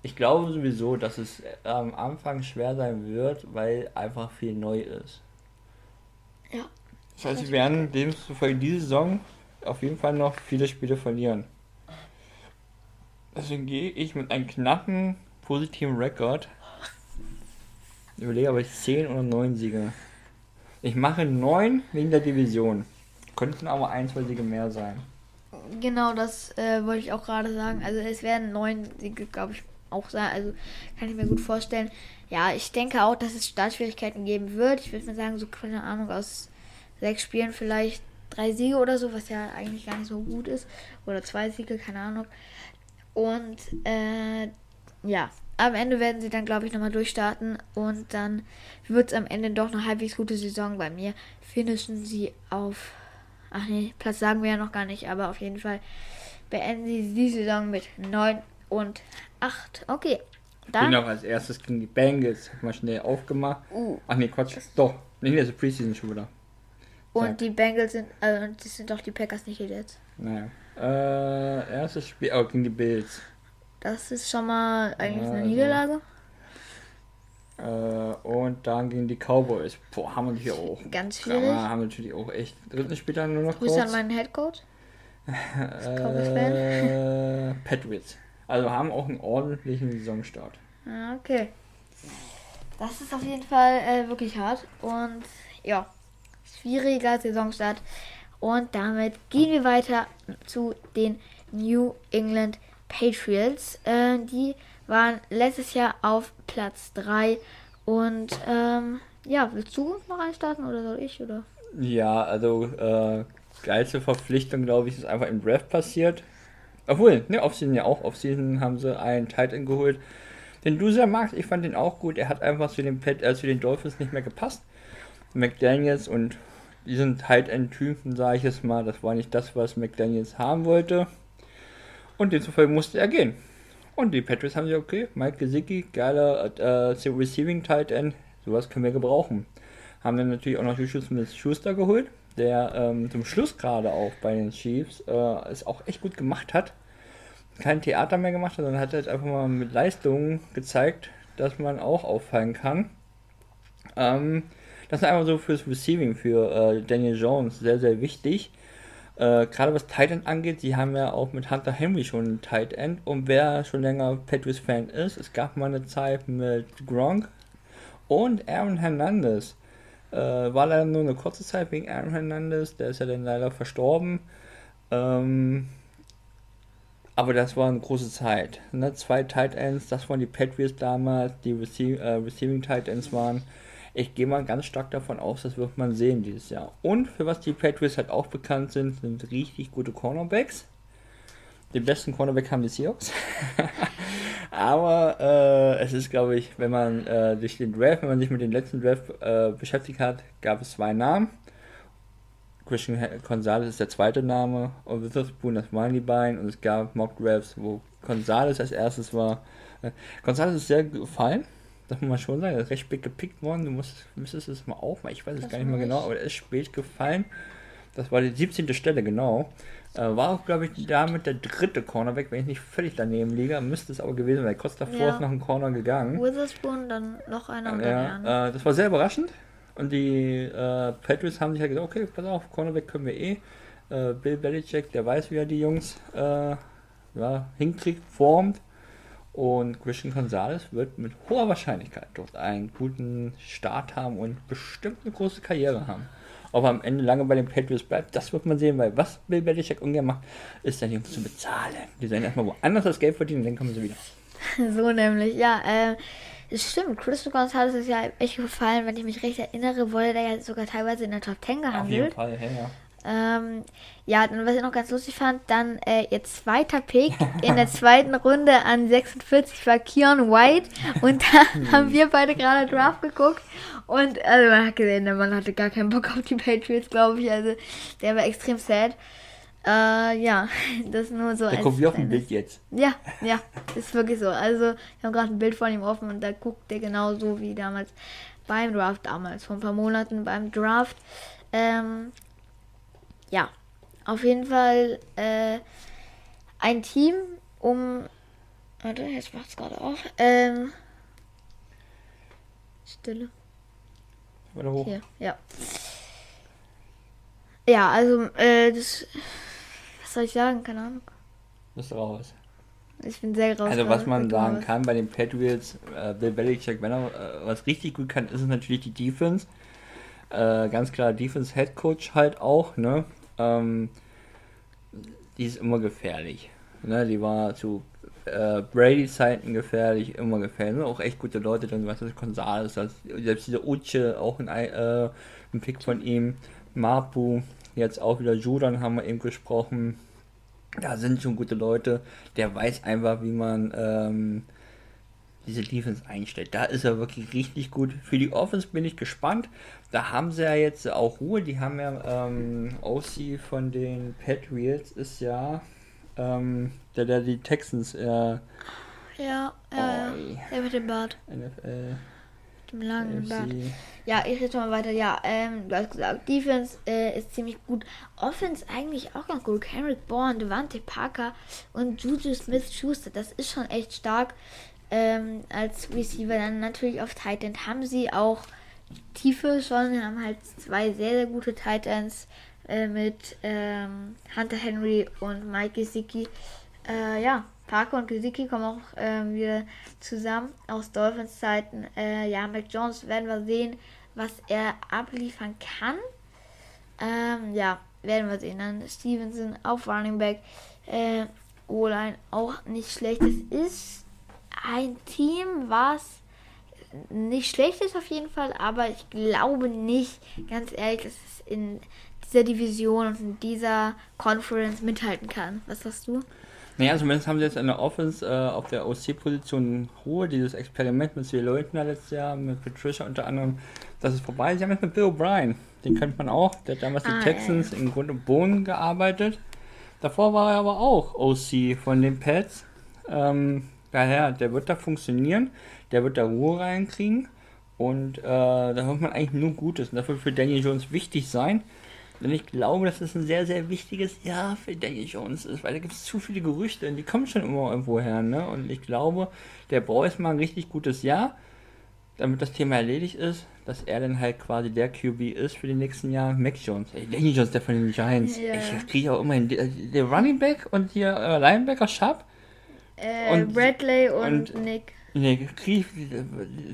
[SPEAKER 2] Ich glaube sowieso, dass es äh, am Anfang schwer sein wird, weil einfach viel neu ist.
[SPEAKER 1] Ja.
[SPEAKER 2] Das heißt, sie werden demzufolge diese Saison auf jeden Fall noch viele Spiele verlieren. Deswegen gehe ich mit einem knappen positiven Rekord. Überlege, aber ich 10 oder 9 Siege. Ich mache 9 wegen der Division. Könnten aber ein, zwei Siege mehr sein.
[SPEAKER 1] Genau, das äh, wollte ich auch gerade sagen. Also es werden neun Siege, glaube ich, auch sein. Also kann ich mir gut vorstellen. Ja, ich denke auch, dass es Startschwierigkeiten geben wird. Ich würde mal sagen, so keine Ahnung, aus sechs Spielen vielleicht drei Siege oder so, was ja eigentlich gar nicht so gut ist. Oder zwei Siege, keine Ahnung. Und äh, ja, am Ende werden sie dann, glaube ich, nochmal durchstarten. Und dann wird es am Ende doch eine halbwegs gute Saison bei mir. Finishen sie auf Ach nee, Platz sagen wir ja noch gar nicht, aber auf jeden Fall beenden sie die Saison mit 9 und 8. Okay. Dann.
[SPEAKER 2] auch als erstes gegen die Bengals. Hab mal schnell aufgemacht.
[SPEAKER 1] Uh,
[SPEAKER 2] Ach nee, Quatsch. Doch. Nee, nee, das ist Preseason schon wieder.
[SPEAKER 1] und die Bengals sind, also das sind doch die Packers nicht jetzt.
[SPEAKER 2] Naja. Äh, erstes Spiel, oh, gegen die Bills.
[SPEAKER 1] Das ist schon mal eigentlich eine
[SPEAKER 2] Also.
[SPEAKER 1] Niederlage.
[SPEAKER 2] Äh, und dann gegen die Cowboys. Boah, haben wir natürlich auch.
[SPEAKER 1] Ganz
[SPEAKER 2] Ja,
[SPEAKER 1] schwierig.
[SPEAKER 2] haben wir natürlich auch echt. Dritten Spieltag nur noch
[SPEAKER 1] Grüße
[SPEAKER 2] kurz.
[SPEAKER 1] an meinen Headcoach.
[SPEAKER 2] äh, Patriots. Also haben auch einen ordentlichen Saisonstart.
[SPEAKER 1] Ja, okay. Das ist auf jeden Fall äh, wirklich hart. Und ja, schwieriger Saisonstart. Und damit gehen wir weiter zu den New England Patriots. Äh, die waren letztes Jahr auf Platz 3. Und ähm, ja, willst du noch einstarten oder soll ich? Oder?
[SPEAKER 2] Ja, also äh, geilste Verpflichtung, glaube ich, ist einfach im Draft passiert. Obwohl, ne, Offseason ja auch. Offseason haben sie einen Tight End geholt, den du sehr magst. Ich fand den auch gut. Er hat einfach zu den, Pet, äh, zu den Dolphins nicht mehr gepasst. McDaniels und diesen Tight End-Typen, sage ich jetzt mal, das war nicht das, was McDaniels haben wollte. Und demzufolge musste er gehen. Und die Patriots haben gesagt, okay, Mike Gesicki, geiler äh, Receiving Tight End, sowas können wir gebrauchen. Haben dann natürlich auch noch Juju Smith-Schuster geholt, der ähm, zum Schluss gerade auch bei den Chiefs äh, es auch echt gut gemacht hat. Kein Theater mehr gemacht hat, sondern hat jetzt einfach mal mit Leistungen gezeigt, dass man auch auffallen kann. Ähm, das ist einfach so fürs Receiving für äh, Daniel Jones sehr, sehr wichtig. Äh, Gerade was Tight End angeht, sie haben ja auch mit Hunter Henry schon einen Tight End. Und wer schon länger Patriots-Fan ist, es gab mal eine Zeit mit Gronk und Aaron Hernandez. Äh, war leider nur eine kurze Zeit wegen Aaron Hernandez, der ist ja dann leider verstorben. Ähm, aber das war eine große Zeit. Ne? Zwei Tight Ends, das waren die Patriots damals, die Receive, äh, Receiving Tight Ends waren. Ich gehe mal ganz stark davon aus, das wird man sehen dieses Jahr. Und für was die Patriots halt auch bekannt sind, sind richtig gute Cornerbacks. Den besten Cornerback haben die Seahawks. Aber äh, es ist, glaube ich, wenn man äh, durch den Draft, wenn man sich mit dem letzten Draft äh, beschäftigt hat, gab es zwei Namen. Christian Gonzalez ist der zweite Name und Witherspoon, das beiden. Und es gab Mock Drafts, wo Gonzalez als erstes war. Äh, Gonzalez ist sehr gefallen, man mal schon sagen. Ist recht spät gepickt worden. Du musst, müsstest es mal aufmachen. Ich weiß es gar nicht mehr genau, aber er ist spät gefallen. Das war die 17. Stelle, genau. Äh, war auch, glaube ich, damit der dritte Cornerback, wenn ich nicht völlig daneben liege. Müsste es aber gewesen sein. Kurz davor
[SPEAKER 1] Ja.
[SPEAKER 2] ist noch ein Corner gegangen.
[SPEAKER 1] Witherspoon, dann noch einer und dann
[SPEAKER 2] Ja,
[SPEAKER 1] andere.
[SPEAKER 2] äh, das war sehr überraschend. Und die äh, Patriots haben sich halt gesagt, okay, pass auf, Cornerback können wir eh. Äh, Bill Belichick, der weiß, wie er die Jungs äh, ja, hinkriegt, formt. Und Christian Gonzalez wird mit hoher Wahrscheinlichkeit dort einen guten Start haben und bestimmt eine große Karriere haben. Ob er am Ende lange bei den Patriots bleibt, das wird man sehen, weil was Bill Belichick ungern macht, ist seine Jungs zu bezahlen. Die sollen erstmal woanders das Geld verdienen und dann kommen sie wieder.
[SPEAKER 1] So nämlich, ja, äh, es stimmt. Christian Gonzalez ist ja echt gefallen, wenn ich mich recht erinnere, wurde der ja sogar teilweise in der Top 10
[SPEAKER 2] Auf jeden
[SPEAKER 1] gehandelt.
[SPEAKER 2] Fall, ja, ja.
[SPEAKER 1] Ähm, ja, dann, was ich noch ganz lustig fand, dann äh, ihr zweiter Pick in der zweiten Runde an 46 war Keon White und da haben wir beide gerade Draft geguckt und also man hat gesehen, der Mann hatte gar keinen Bock auf die Patriots, glaube ich, also der war extrem sad. Äh, ja, das nur so
[SPEAKER 2] Der
[SPEAKER 1] als
[SPEAKER 2] kommt wie auf
[SPEAKER 1] kleines-
[SPEAKER 2] Bild jetzt.
[SPEAKER 1] ja, ja, ist wirklich so. Also, wir haben gerade ein Bild von ihm offen und da guckt er genauso wie damals beim Draft, damals vor ein paar Monaten beim Draft. Ähm, ja, auf jeden Fall äh, ein Team um. Warte, jetzt macht's gerade auf. Ähm, Stille.
[SPEAKER 2] Weiter hoch.
[SPEAKER 1] Hier, ja. Ja, also, äh, das. Was soll ich sagen? Keine Ahnung.
[SPEAKER 2] Bist raus.
[SPEAKER 1] Ich bin sehr raus.
[SPEAKER 2] Also was man sagen
[SPEAKER 1] raus.
[SPEAKER 2] kann bei den Patriots, äh, Bill Belichick, wenn er äh, was richtig gut kann, ist es natürlich die Defense. Äh, ganz klar Defense Head Coach halt auch, ne? Ähm, die ist immer gefährlich. Ne? Die war zu äh, Brady Zeiten gefährlich, immer gefährlich. Ne? Auch echt gute Leute, dann was ist Gonzales, das, selbst dieser Uche, auch ein, Ei- äh, ein Pick von ihm, Mapu, jetzt auch wieder Judan haben wir eben gesprochen. Da sind schon gute Leute. Der weiß einfach, wie man ähm, diese Defense einstellt. Da ist er wirklich richtig gut. Für die Offense bin ich gespannt. Da haben sie ja jetzt auch Ruhe. Die haben ja ähm, OC von den Patriots ist ja ähm, der, der die Texans äh,
[SPEAKER 1] Ja, ja, ja.
[SPEAKER 2] Oi.
[SPEAKER 1] Der mit dem Bart.
[SPEAKER 2] NFL,
[SPEAKER 1] Mit dem langen Bart. Ja, ich rede mal weiter. Ja, ähm, du hast gesagt, Defense äh, ist ziemlich gut. Offense eigentlich auch ganz gut. Kendrick Bourne, Devante Parker und Juju Smith-Schuster. Das ist schon echt stark. Ähm, als Receiver dann natürlich auf Tight End haben sie auch Tiefe schon. Haben halt zwei sehr, sehr gute Tight Ends äh, mit ähm, Hunter Henry und Mike Gesicki. Äh, ja, Parker und Gesicki kommen auch ähm, wieder zusammen aus Dolphins Zeiten. Äh, ja, Mac Jones werden wir sehen, was er abliefern kann. Ähm, ja, werden wir sehen. Dann Stevenson auf Running Back. Äh, O-Line auch nicht schlecht. Es ist ein Team, was nicht schlecht ist auf jeden Fall, aber ich glaube nicht, ganz ehrlich, dass es in dieser Division und in dieser Conference mithalten kann. Was sagst du?
[SPEAKER 2] Naja, zumindest haben sie jetzt in der Offense äh, auf der OC-Position Ruhe. Dieses Experiment mit zwei Leuten letztes Jahr, mit Patricia unter anderem, das ist vorbei. Sie haben jetzt mit Bill O'Brien, den kennt man auch. Der hat damals
[SPEAKER 1] Ah,
[SPEAKER 2] die Texans im Grund und Boden gearbeitet. Davor war er aber auch OC von den Pets. Ähm, daher, der wird da funktionieren. Der wird da Ruhe reinkriegen. Und äh, da hört man eigentlich nur Gutes. Und das wird für Daniel Jones wichtig sein. Denn ich glaube, dass es ein sehr, sehr wichtiges Jahr für Daniel Jones ist, weil da gibt es zu viele Gerüchte und die kommen schon immer irgendwo her. Ne? Und ich glaube, der braucht mal ein richtig gutes Jahr, damit das Thema erledigt ist, dass er dann halt quasi der QB ist für die nächsten Jahre. Max Jones, ey, Daniel Jones, der von den Giants.
[SPEAKER 1] Ja.
[SPEAKER 2] Ich kriege auch immer hin. Der, der Running Back und hier äh, Linebacker Sharp.
[SPEAKER 1] Äh,
[SPEAKER 2] Und-
[SPEAKER 1] Bradley und,
[SPEAKER 2] und-
[SPEAKER 1] Nick.
[SPEAKER 2] Nee, krieg,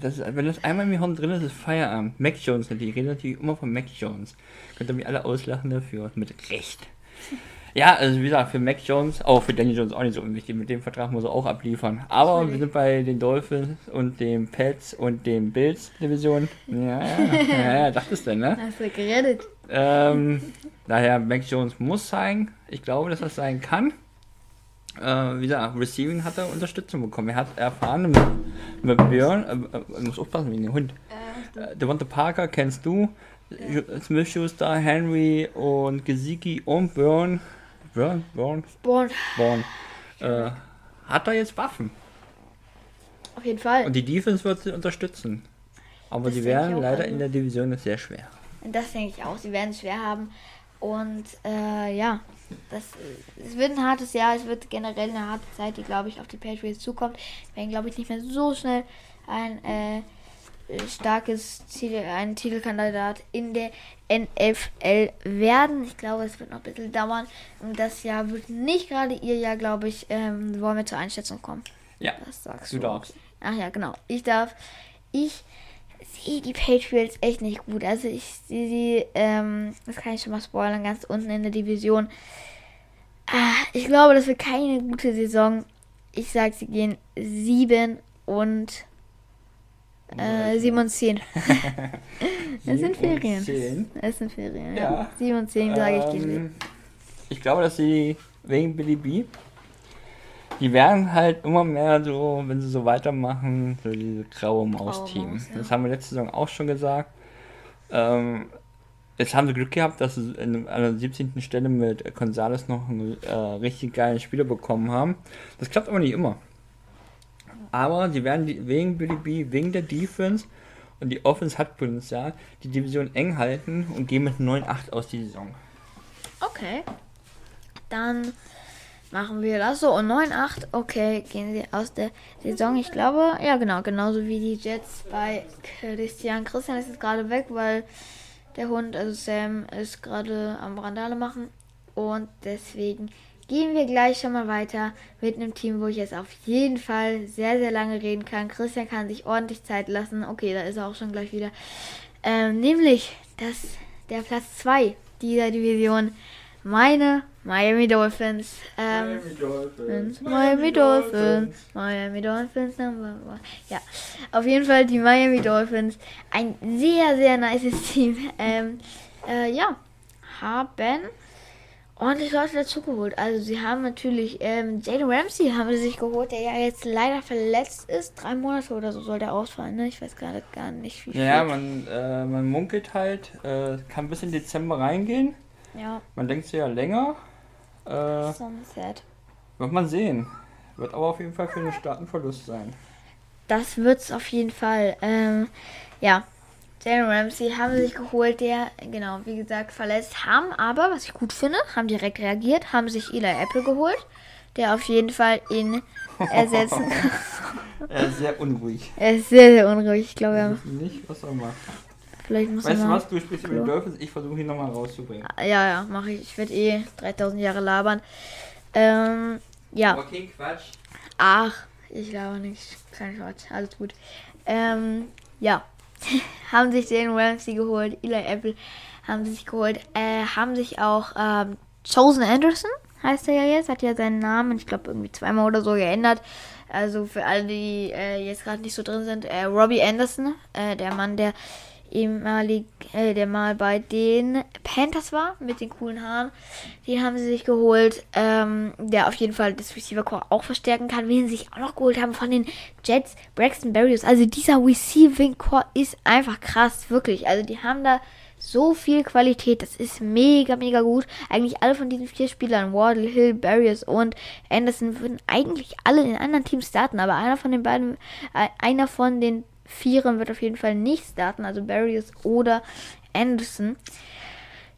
[SPEAKER 2] das, wenn das einmal im Hirn drin ist, ist Feierabend. Mac Jones natürlich. Ich rede natürlich immer von Mac Jones. Könnt ihr mich alle auslachen dafür. Mit Recht. Ja, also wie gesagt, für Mac Jones, auch für Daniel Jones auch nicht so unwichtig. Mit dem Vertrag muss er auch abliefern. Aber wir
[SPEAKER 1] Natürlich.
[SPEAKER 2] sind bei den Dolphins und den Pets und den Bills Division. Ja, ja, ja, dachtest du, ne?
[SPEAKER 1] Hast du geredet?
[SPEAKER 2] Ähm, daher, Mac Jones muss zeigen. Ich glaube, dass das sein kann. Äh, wie gesagt, Receiving hat er Unterstützung bekommen. Er hat erfahren mit, mit Björn, äh, äh, muss aufpassen wegen dem Hund. Äh, Devonta Parker kennst du. Smith Schuster, Henry und Gesicki und Björn. Björn? Björn?
[SPEAKER 1] Born.
[SPEAKER 2] Björn. Äh, hat er jetzt Waffen.
[SPEAKER 1] Auf jeden Fall.
[SPEAKER 2] Und die Defense wird sie unterstützen. Aber
[SPEAKER 1] Das
[SPEAKER 2] sie werden leider in der Division sehr schwer.
[SPEAKER 1] Das denke ich auch. Sie werden es schwer haben. Und äh, ja, das, es wird ein hartes Jahr, es wird generell eine harte Zeit, die, glaube ich, auf die Patriots zukommt. Wir werden, glaube ich, nicht mehr so schnell ein äh, starkes Ziel, ein Titelkandidat in der NFL werden. Ich glaube, es wird noch ein bisschen dauern. Und das Jahr wird nicht gerade ihr Jahr, glaube ich. Ähm, wollen wir zur Einschätzung kommen?
[SPEAKER 2] Ja,
[SPEAKER 1] Das sagst
[SPEAKER 2] du
[SPEAKER 1] du.
[SPEAKER 2] darfst.
[SPEAKER 1] Ach ja, genau. Ich darf. Ich sehe die Patriots echt nicht gut. Also ich sehe sie, ähm, das kann ich schon mal spoilern, ganz unten in der Division. Ah, ich glaube, das wird keine gute Saison. Ich sag, sie gehen 7 und äh, 7 und 10. Es sind Ferien. Es sind Ferien, ja.
[SPEAKER 2] Ja.
[SPEAKER 1] 7 und 10 sage ich gehen.
[SPEAKER 2] Ähm, Ich glaube, dass sie wegen Billy B. Die werden halt immer mehr so, wenn sie so weitermachen, so diese graue Maus-Team.
[SPEAKER 1] Maus, ja.
[SPEAKER 2] Das haben wir letzte Saison auch schon gesagt. Ähm, jetzt haben sie Glück gehabt, dass sie in, an der 17. Stelle mit Gonzales noch einen äh, richtig geilen Spieler bekommen haben. Das klappt aber nicht immer. Aber sie werden die, wegen Billy B, wegen der Defense und die Offense hat Potenzial, die Division eng halten und gehen mit 9-8 aus die Saison.
[SPEAKER 1] Okay. Dann machen wir das so. Und 9-8, okay, gehen sie aus der Saison. Ich glaube, ja genau, genauso wie die Jets bei Christian. Christian ist jetzt gerade weg, weil der Hund, also Sam, ist gerade am Randale machen. Und deswegen gehen wir gleich schon mal weiter mit einem Team, wo ich jetzt auf jeden Fall sehr, sehr lange reden kann. Christian kann sich ordentlich Zeit lassen. Okay, da ist er auch schon gleich wieder. Ähm, nämlich das, der Platz 2 dieser Division. Meine Miami Dolphins. Ähm, Dolphins, Miami Dolphins. Miami Dolphins Number one. Ja, auf jeden Fall die Miami Dolphins. Ein sehr, sehr nices Team. Ähm, äh, ja, haben ordentlich Leute dazugeholt. Also sie haben natürlich ähm, Jalen Ramsey haben sie sich geholt, der ja jetzt leider verletzt ist. Drei Monate oder so soll der ausfallen, ne? Ich weiß gerade gar nicht, wie viel.
[SPEAKER 2] Ja, man, äh, man munkelt halt, äh, kann bis in Dezember reingehen.
[SPEAKER 1] ja
[SPEAKER 2] Man denkt sich ja länger. Äh,
[SPEAKER 1] Sunset.
[SPEAKER 2] wird man sehen. Wird aber auf jeden Fall für den Start ein Verlust sein.
[SPEAKER 1] Das wird's auf jeden Fall. Ähm, ja, Jalen Ramsey haben sich geholt, der, genau, wie gesagt, verletzt haben, aber, was ich gut finde, haben direkt reagiert, haben sich Eli Apple geholt, der auf jeden Fall ihn ersetzen kann.
[SPEAKER 2] Er ist sehr unruhig.
[SPEAKER 1] er ist sehr, sehr unruhig. Ich glaube,
[SPEAKER 2] wissen nicht, was er macht.
[SPEAKER 1] Vielleicht muss
[SPEAKER 2] Weißt du was? Du sprichst über die Dolphins, ich versuche ihn nochmal rauszubringen.
[SPEAKER 1] Ja, ja, mache ich. Ich werde eh 3000 Jahre labern. Ähm, ja.
[SPEAKER 2] Okay, Quatsch.
[SPEAKER 1] Ach, ich glaube nicht. Kein Quatsch, alles gut. Ähm, ja. haben sich den Ramsey geholt, Eli Apple haben sich geholt, äh, haben sich auch ähm, Chosen Anderson, heißt er ja jetzt, hat ja seinen Namen, ich glaube irgendwie zweimal oder so geändert. Also für alle, die äh, jetzt gerade nicht so drin sind, äh, Robbie Anderson, äh, der Mann, der ehemalig, äh, der mal bei den Panthers war, mit den coolen Haaren. Den haben sie sich geholt, ähm, der auf jeden Fall das Receiver Core auch verstärken kann. Wen sie sich auch noch geholt haben von den Jets, Braxton Berrios. Also dieser Receiving Core ist einfach krass, wirklich. Also die haben da so viel Qualität. Das ist mega, mega gut. Eigentlich alle von diesen vier Spielern, Wardle, Hill, Barrios und Anderson, würden eigentlich alle in anderen Teams starten. Aber einer von den beiden, äh, einer von den Vieren wird auf jeden Fall nicht starten. Also Barrios oder Anderson.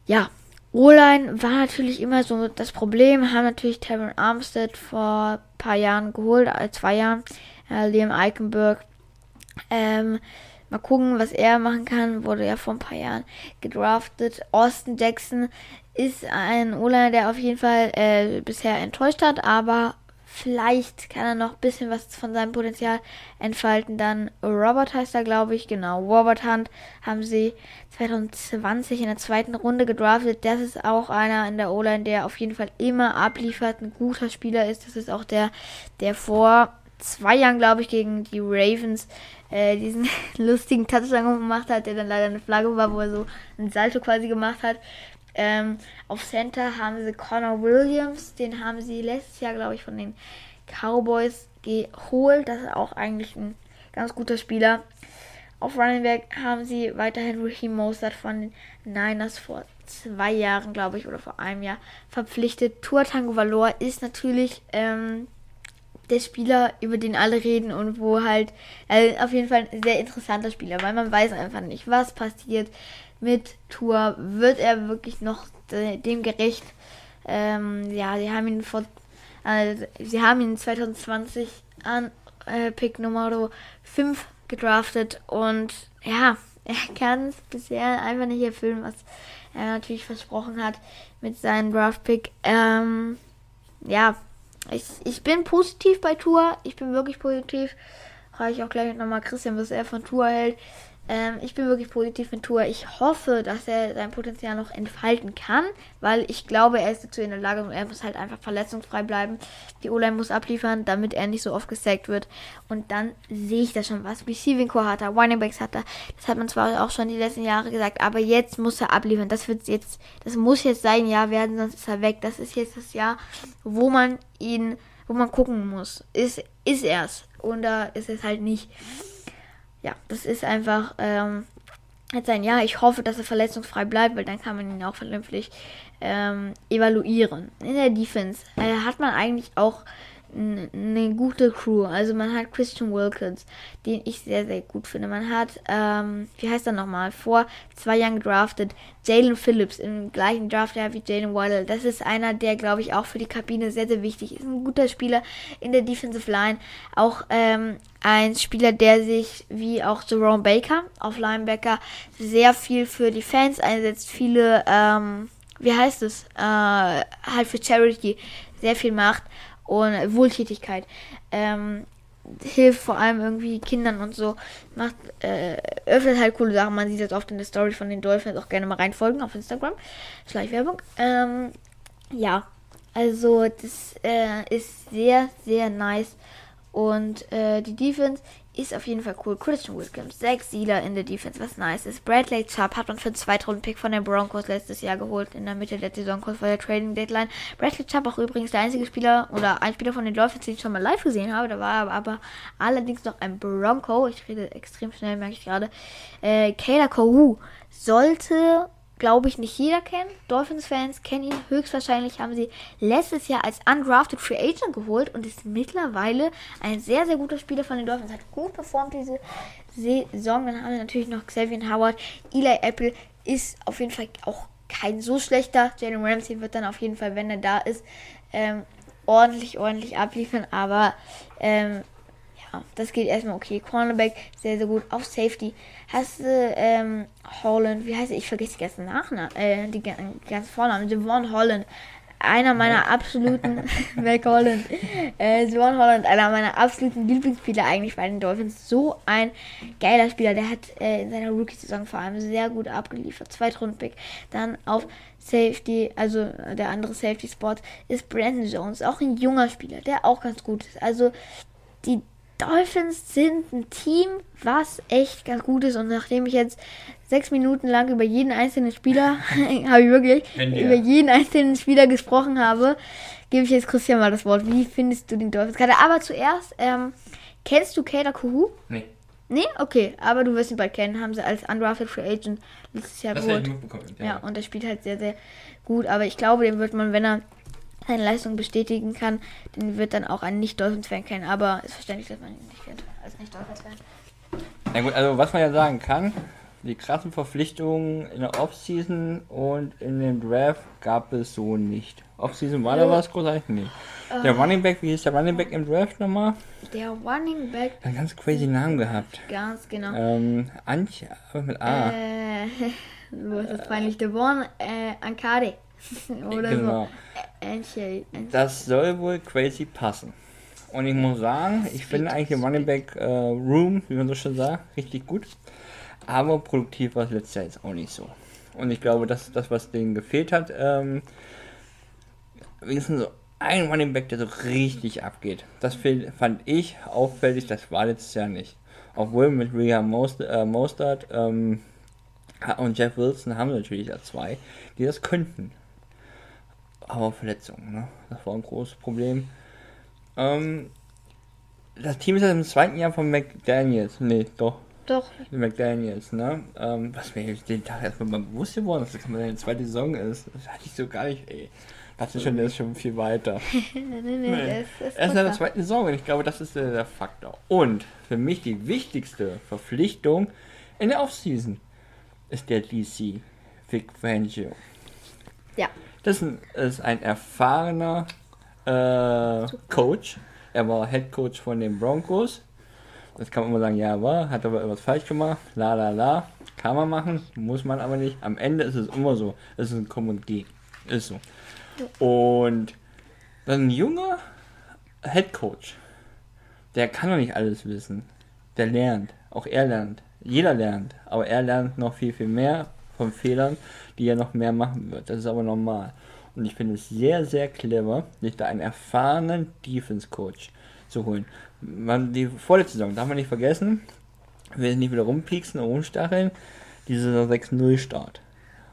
[SPEAKER 1] Ja, O-Line war natürlich immer so das Problem. Haben natürlich Taron Armstead vor ein paar Jahren geholt, äh, zwei Jahren. Äh, Liam Eichenberg. Ähm, mal gucken, was er machen kann. Wurde ja vor ein paar Jahren gedraftet. Austin Jackson ist ein O-Liner, der auf jeden Fall äh, bisher enttäuscht hat, aber vielleicht kann er noch ein bisschen was von seinem Potenzial entfalten. Dann Robert heißt er, glaube ich, genau. Robert Hunt haben sie 2020 in der zweiten Runde gedraftet. Das ist auch einer in der O-Line, der auf jeden Fall immer abliefert, ein guter Spieler ist. Das ist auch der, der vor zwei Jahren, glaube ich, gegen die Ravens äh, diesen lustigen Touchdown gemacht hat, der dann leider eine Flagge war, wo er so ein Salto quasi gemacht hat. Ähm, auf Center haben sie Connor Williams, den haben sie letztes Jahr, glaube ich, von den Cowboys geholt. Das ist auch eigentlich ein ganz guter Spieler. Auf Running Back haben sie weiterhin Raheem Mostert von den Niners vor zwei Jahren, glaube ich, oder vor einem Jahr verpflichtet. Tua Tango Valor ist natürlich ähm, der Spieler, über den alle reden und wo halt äh, auf jeden Fall ein sehr interessanter Spieler, weil man weiß einfach nicht, was passiert mit Tour. Wird er wirklich noch dem gerecht. Ähm, ja, sie haben ihn vor, äh, sie haben ihn 2020 an äh, Pick Nummer 5 gedraftet und ja, er kann es bisher einfach nicht erfüllen, was er natürlich versprochen hat mit seinem Draft-Pick. Ähm, ja, ich, ich bin positiv bei Tour. Ich bin wirklich positiv. Frage ich auch gleich nochmal Christian, was er von Tour hält. Ähm, ich bin wirklich positiv mit Tour. Ich hoffe, dass er sein Potenzial noch entfalten kann, weil ich glaube, er ist dazu in der Lage und er muss halt einfach verletzungsfrei bleiben. Die O-Line muss abliefern, damit er nicht so oft gesackt wird. Und dann sehe ich da schon was. Receiving Core hat er, Running Backs hat er. Das hat man zwar auch schon die letzten Jahre gesagt, aber jetzt muss er abliefern. Das wird jetzt, das muss jetzt sein Jahr werden, sonst ist er weg. Das ist jetzt das Jahr, wo man ihn, wo man gucken muss. Ist, ist er's. Und da ist es halt nicht ja, das ist einfach ähm, jetzt ein Jahr. Ich hoffe, dass er verletzungsfrei bleibt, weil dann kann man ihn auch vernünftig ähm, evaluieren. In der Defense äh, hat man eigentlich auch eine gute Crew. Also man hat Christian Wilkins, den ich sehr, sehr gut finde. Man hat, ähm, wie heißt er nochmal, vor zwei Jahren gedraftet, Jalen Phillips im gleichen Draft wie Jalen Waddle. Das ist einer, der, glaube ich, auch für die Kabine sehr, sehr wichtig ist. Ein guter Spieler in der Defensive Line. Auch ähm, ein Spieler, der sich, wie auch Jerome Baker auf Linebacker, sehr viel für die Fans einsetzt. Viele, ähm, wie heißt es, äh, halt für Charity sehr viel macht und Wohltätigkeit. Ähm, hilft vor allem irgendwie Kindern und so, macht, äh, öffnet halt coole Sachen. Man sieht das oft in der Story von den Dolphins auch gerne mal reinfolgen auf Instagram. Schleichwerbung. Ähm, ja, also das äh, ist sehr, sehr nice. Und äh, die Defense ist auf jeden Fall cool. Christian Wilkins, sechs Sealer in der Defense, was nice ist. Bradley Chubb hat man für einen Zweitrunden-Pick von den Broncos letztes Jahr geholt, in der Mitte der Saison, kurz vor der Trading Deadline. Bradley Chubb auch übrigens der einzige Spieler oder ein Spieler von den Dolphins, den ich schon mal live gesehen habe. Da war aber, aber allerdings noch ein Bronco. Ich rede extrem schnell, merke ich gerade. Äh, Kayla Kohu sollte glaube ich, nicht jeder kennen. Dolphins-Fans kennen ihn. Höchstwahrscheinlich haben sie letztes Jahr als undrafted Free Agent geholt und ist mittlerweile ein sehr, sehr guter Spieler von den Dolphins. Hat gut performt diese Saison. Dann haben wir natürlich noch Xavier Howard. Eli Apple ist auf jeden Fall auch kein so schlechter. Jalen Ramsey wird dann auf jeden Fall, wenn er da ist, ähm, ordentlich, ordentlich abliefern. Aber ähm, das geht erstmal okay. Cornerback, sehr, sehr gut. Auf Safety hast du ähm, Holland, wie heißt er? Ich vergesse die ganzen Nachnamen, äh, die ganzen Vornamen. Devon Holland, einer meiner absoluten, Mac Holland, äh, Devon Holland, einer meiner absoluten Lieblingsspieler eigentlich bei den Dolphins. So ein geiler Spieler, der hat äh, in seiner Rookie-Saison vor allem sehr gut abgeliefert. Zweitrundpick. Dann auf Safety, also der andere Safety-Spot ist Brandon Jones, auch ein junger Spieler, der auch ganz gut ist. Also die Dolphins sind ein Team, was echt ganz gut ist. Und nachdem ich jetzt sechs Minuten lang über jeden einzelnen Spieler, habe ich wirklich, über jeden einzelnen Spieler gesprochen habe, gebe ich jetzt Christian mal das Wort. Wie findest du den Dolphins gerade? Aber zuerst, ähm, kennst du Kader Kuhu? Nee. Nee? Okay, aber du wirst ihn bald kennen. Haben sie als Undrafted Free Agent letztes Jahr geholt. Ja, ja, und er spielt halt sehr, sehr gut. Aber ich glaube, den wird man, wenn er seine Leistung bestätigen kann, den wird dann auch ein Nicht-Dolphins-Fan kennen. Aber ist verständlich, dass man ihn nicht kennt als Nicht-Dolphins-Fan.
[SPEAKER 2] Na gut, also was man ja sagen kann, die krassen Verpflichtungen in der Offseason und in dem Draft gab es so nicht. Offseason war da was großartig? Nee. Uh, der Running Back, wie hieß der Running Back im Draft nochmal?
[SPEAKER 1] Der Running Back.
[SPEAKER 2] Einen ganz crazy Namen gehabt.
[SPEAKER 1] Ganz genau.
[SPEAKER 2] Ähm, aber mit A.
[SPEAKER 1] Äh, was ist das peinlich? Der One, äh, Ankade. Oder genau. so.
[SPEAKER 2] Das soll wohl crazy passen. Und ich muss sagen, ich finde eigentlich den Running Back äh, Room, wie man so schon sagt, richtig gut. Aber produktiv war es letztes Jahr jetzt auch nicht so. Und ich glaube, dass das, was denen gefehlt hat, ähm, wenigstens so ein Running Back, der so richtig abgeht. Das fand ich auffällig, das war letztes Jahr nicht. Obwohl mit Rhea Mostert, äh, Mostert ähm, und Jeff Wilson haben natürlich ja zwei, die das könnten aber Verletzungen, ne? Das war ein großes Problem. Ähm, das Team ist ja im zweiten Jahr von McDaniels. Nee, doch.
[SPEAKER 1] Doch.
[SPEAKER 2] McDaniels, ne? Ähm, was mir den Tag erstmal mal bewusst geworden ist, dass das eine zweite Saison ist. Das hatte ich so gar nicht, ey. Dachte schon, der ist schon viel weiter. nee, nee, nee. Er ist, ist ist in der zweiten Saison und ich glaube, das ist der, der Faktor. Und für mich die wichtigste Verpflichtung in der Offseason ist der DC, Vic Fangio.
[SPEAKER 1] Ja.
[SPEAKER 2] Das ist ein erfahrener äh, Coach. Er war Head Coach von den Broncos. Das kann man immer sagen, ja, war, hat aber etwas falsch gemacht, la la la. Kann man machen, muss man aber nicht. Am Ende ist es immer so. Es ist ein Kommen und Gehen. Ist so. Und ein junger Head Coach, der kann doch nicht alles wissen. Der lernt. Auch er lernt. Jeder lernt. Aber er lernt noch viel, viel mehr von Fehlern, die er noch mehr machen wird. Das ist aber normal. Und ich finde es sehr, sehr clever, sich da einen erfahrenen Defense Coach zu holen. Man, die vorletzte Saison, darf man nicht vergessen, sind nicht wieder rumpieksen und rumstacheln, dieser 6-0 Start.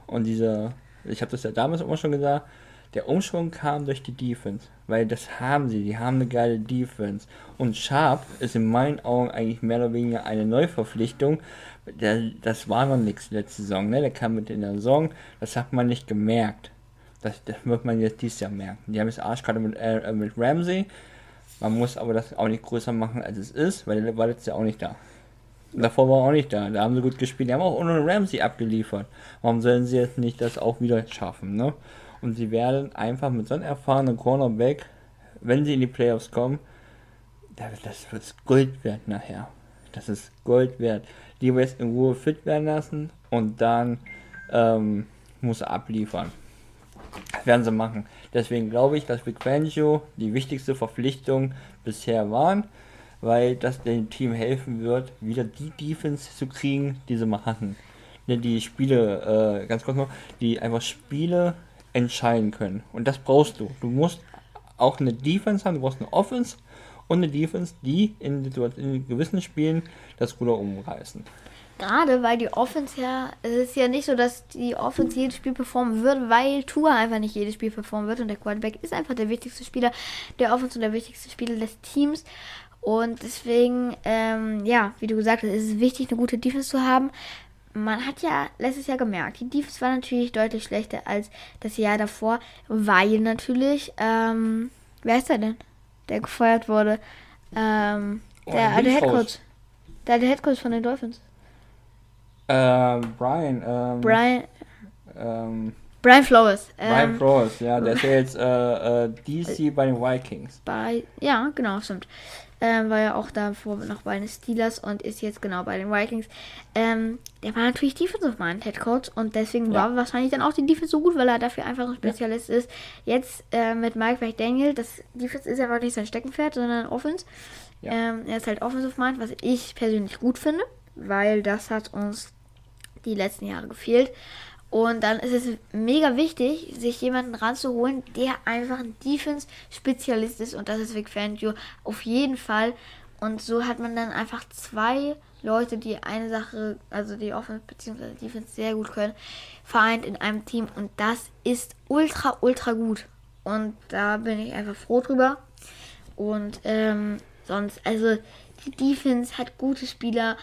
[SPEAKER 2] Und dieser, ich habe das ja damals immer schon gesagt, der Umschwung kam durch die Defense, weil das haben sie, die haben eine geile Defense. Und Sharp ist in meinen Augen eigentlich mehr oder weniger eine Neuverpflichtung. Der, das war noch nichts letzte Saison, ne? Der kam mit in der Saison, das hat man nicht gemerkt. Das, das wird man jetzt dieses Jahr merken. Die haben jetzt Arschkarte mit, äh, mit Ramsey. Man muss aber das auch nicht größer machen, als es ist, weil der war letztes Jahr auch nicht da. Davor war er auch nicht da. Da haben sie gut gespielt. Die haben auch ohne Ramsey abgeliefert. Warum sollen sie jetzt nicht das auch wieder schaffen, ne? Und sie werden einfach mit so einem erfahrenen Cornerback, wenn sie in die Playoffs kommen, das wird Gold wert nachher. Das ist Gold wert. Lieber jetzt in Ruhe fit werden lassen und dann ähm, muss er abliefern. Das werden sie machen. Deswegen glaube ich, dass Big Fangio die wichtigste Verpflichtung bisher waren, weil das dem Team helfen wird, wieder die Defense zu kriegen, die sie mal hatten. Die Spiele, äh, ganz kurz noch, die einfach Spiele entscheiden können. Und das brauchst du. Du musst auch eine Defense haben, du brauchst eine Offense und eine Defense, die in, in gewissen Spielen das Ruder umreißen.
[SPEAKER 1] Gerade weil die Offense ja, es ist ja nicht so, dass die Offense jedes Spiel performen wird, weil Tour einfach nicht jedes Spiel performen wird und der Quarterback ist einfach der wichtigste Spieler der Offense und der wichtigste Spieler des Teams. Und deswegen, ähm, ja, wie du gesagt hast, ist es wichtig, eine gute Defense zu haben. Man hat ja letztes Jahr gemerkt, die Defense war natürlich deutlich schlechter als das Jahr davor, weil natürlich, ähm, wer ist der denn, der gefeuert wurde? Ähm, der, oh, der Head Coach. Der, der Head Coach von den Dolphins.
[SPEAKER 2] Äh, Brian. Ähm,
[SPEAKER 1] Brian.
[SPEAKER 2] Ähm,
[SPEAKER 1] Brian Flores.
[SPEAKER 2] Brian ähm, Flores, ja, der ist ja jetzt äh, äh, DC bei den Vikings.
[SPEAKER 1] Bei, ja, genau, stimmt. Ähm, war ja auch davor noch bei den Steelers und ist jetzt genau bei den Vikings. Ähm, der war natürlich Defensive Mind Head Coach und deswegen ja. war wahrscheinlich dann auch die Defense so gut, weil er dafür einfach ein Spezialist ja. ist. Jetzt äh, mit Mike McDaniel, das Defense ist einfach nicht sein Steckenpferd, sondern Offense. Ja. Ähm, er ist halt Offensive Mind, was ich persönlich gut finde, weil das hat uns die letzten Jahre gefehlt. Und dann ist es mega wichtig, sich jemanden ranzuholen, der einfach ein Defense-Spezialist ist. Und das ist Vic Fangio auf jeden Fall. Und so hat man dann einfach zwei Leute, die eine Sache, also die Offense bzw. Defense sehr gut können, vereint in einem Team. Und das ist ultra, ultra gut. Und da bin ich einfach froh drüber. Und ähm, sonst, also die Defense hat gute Spieler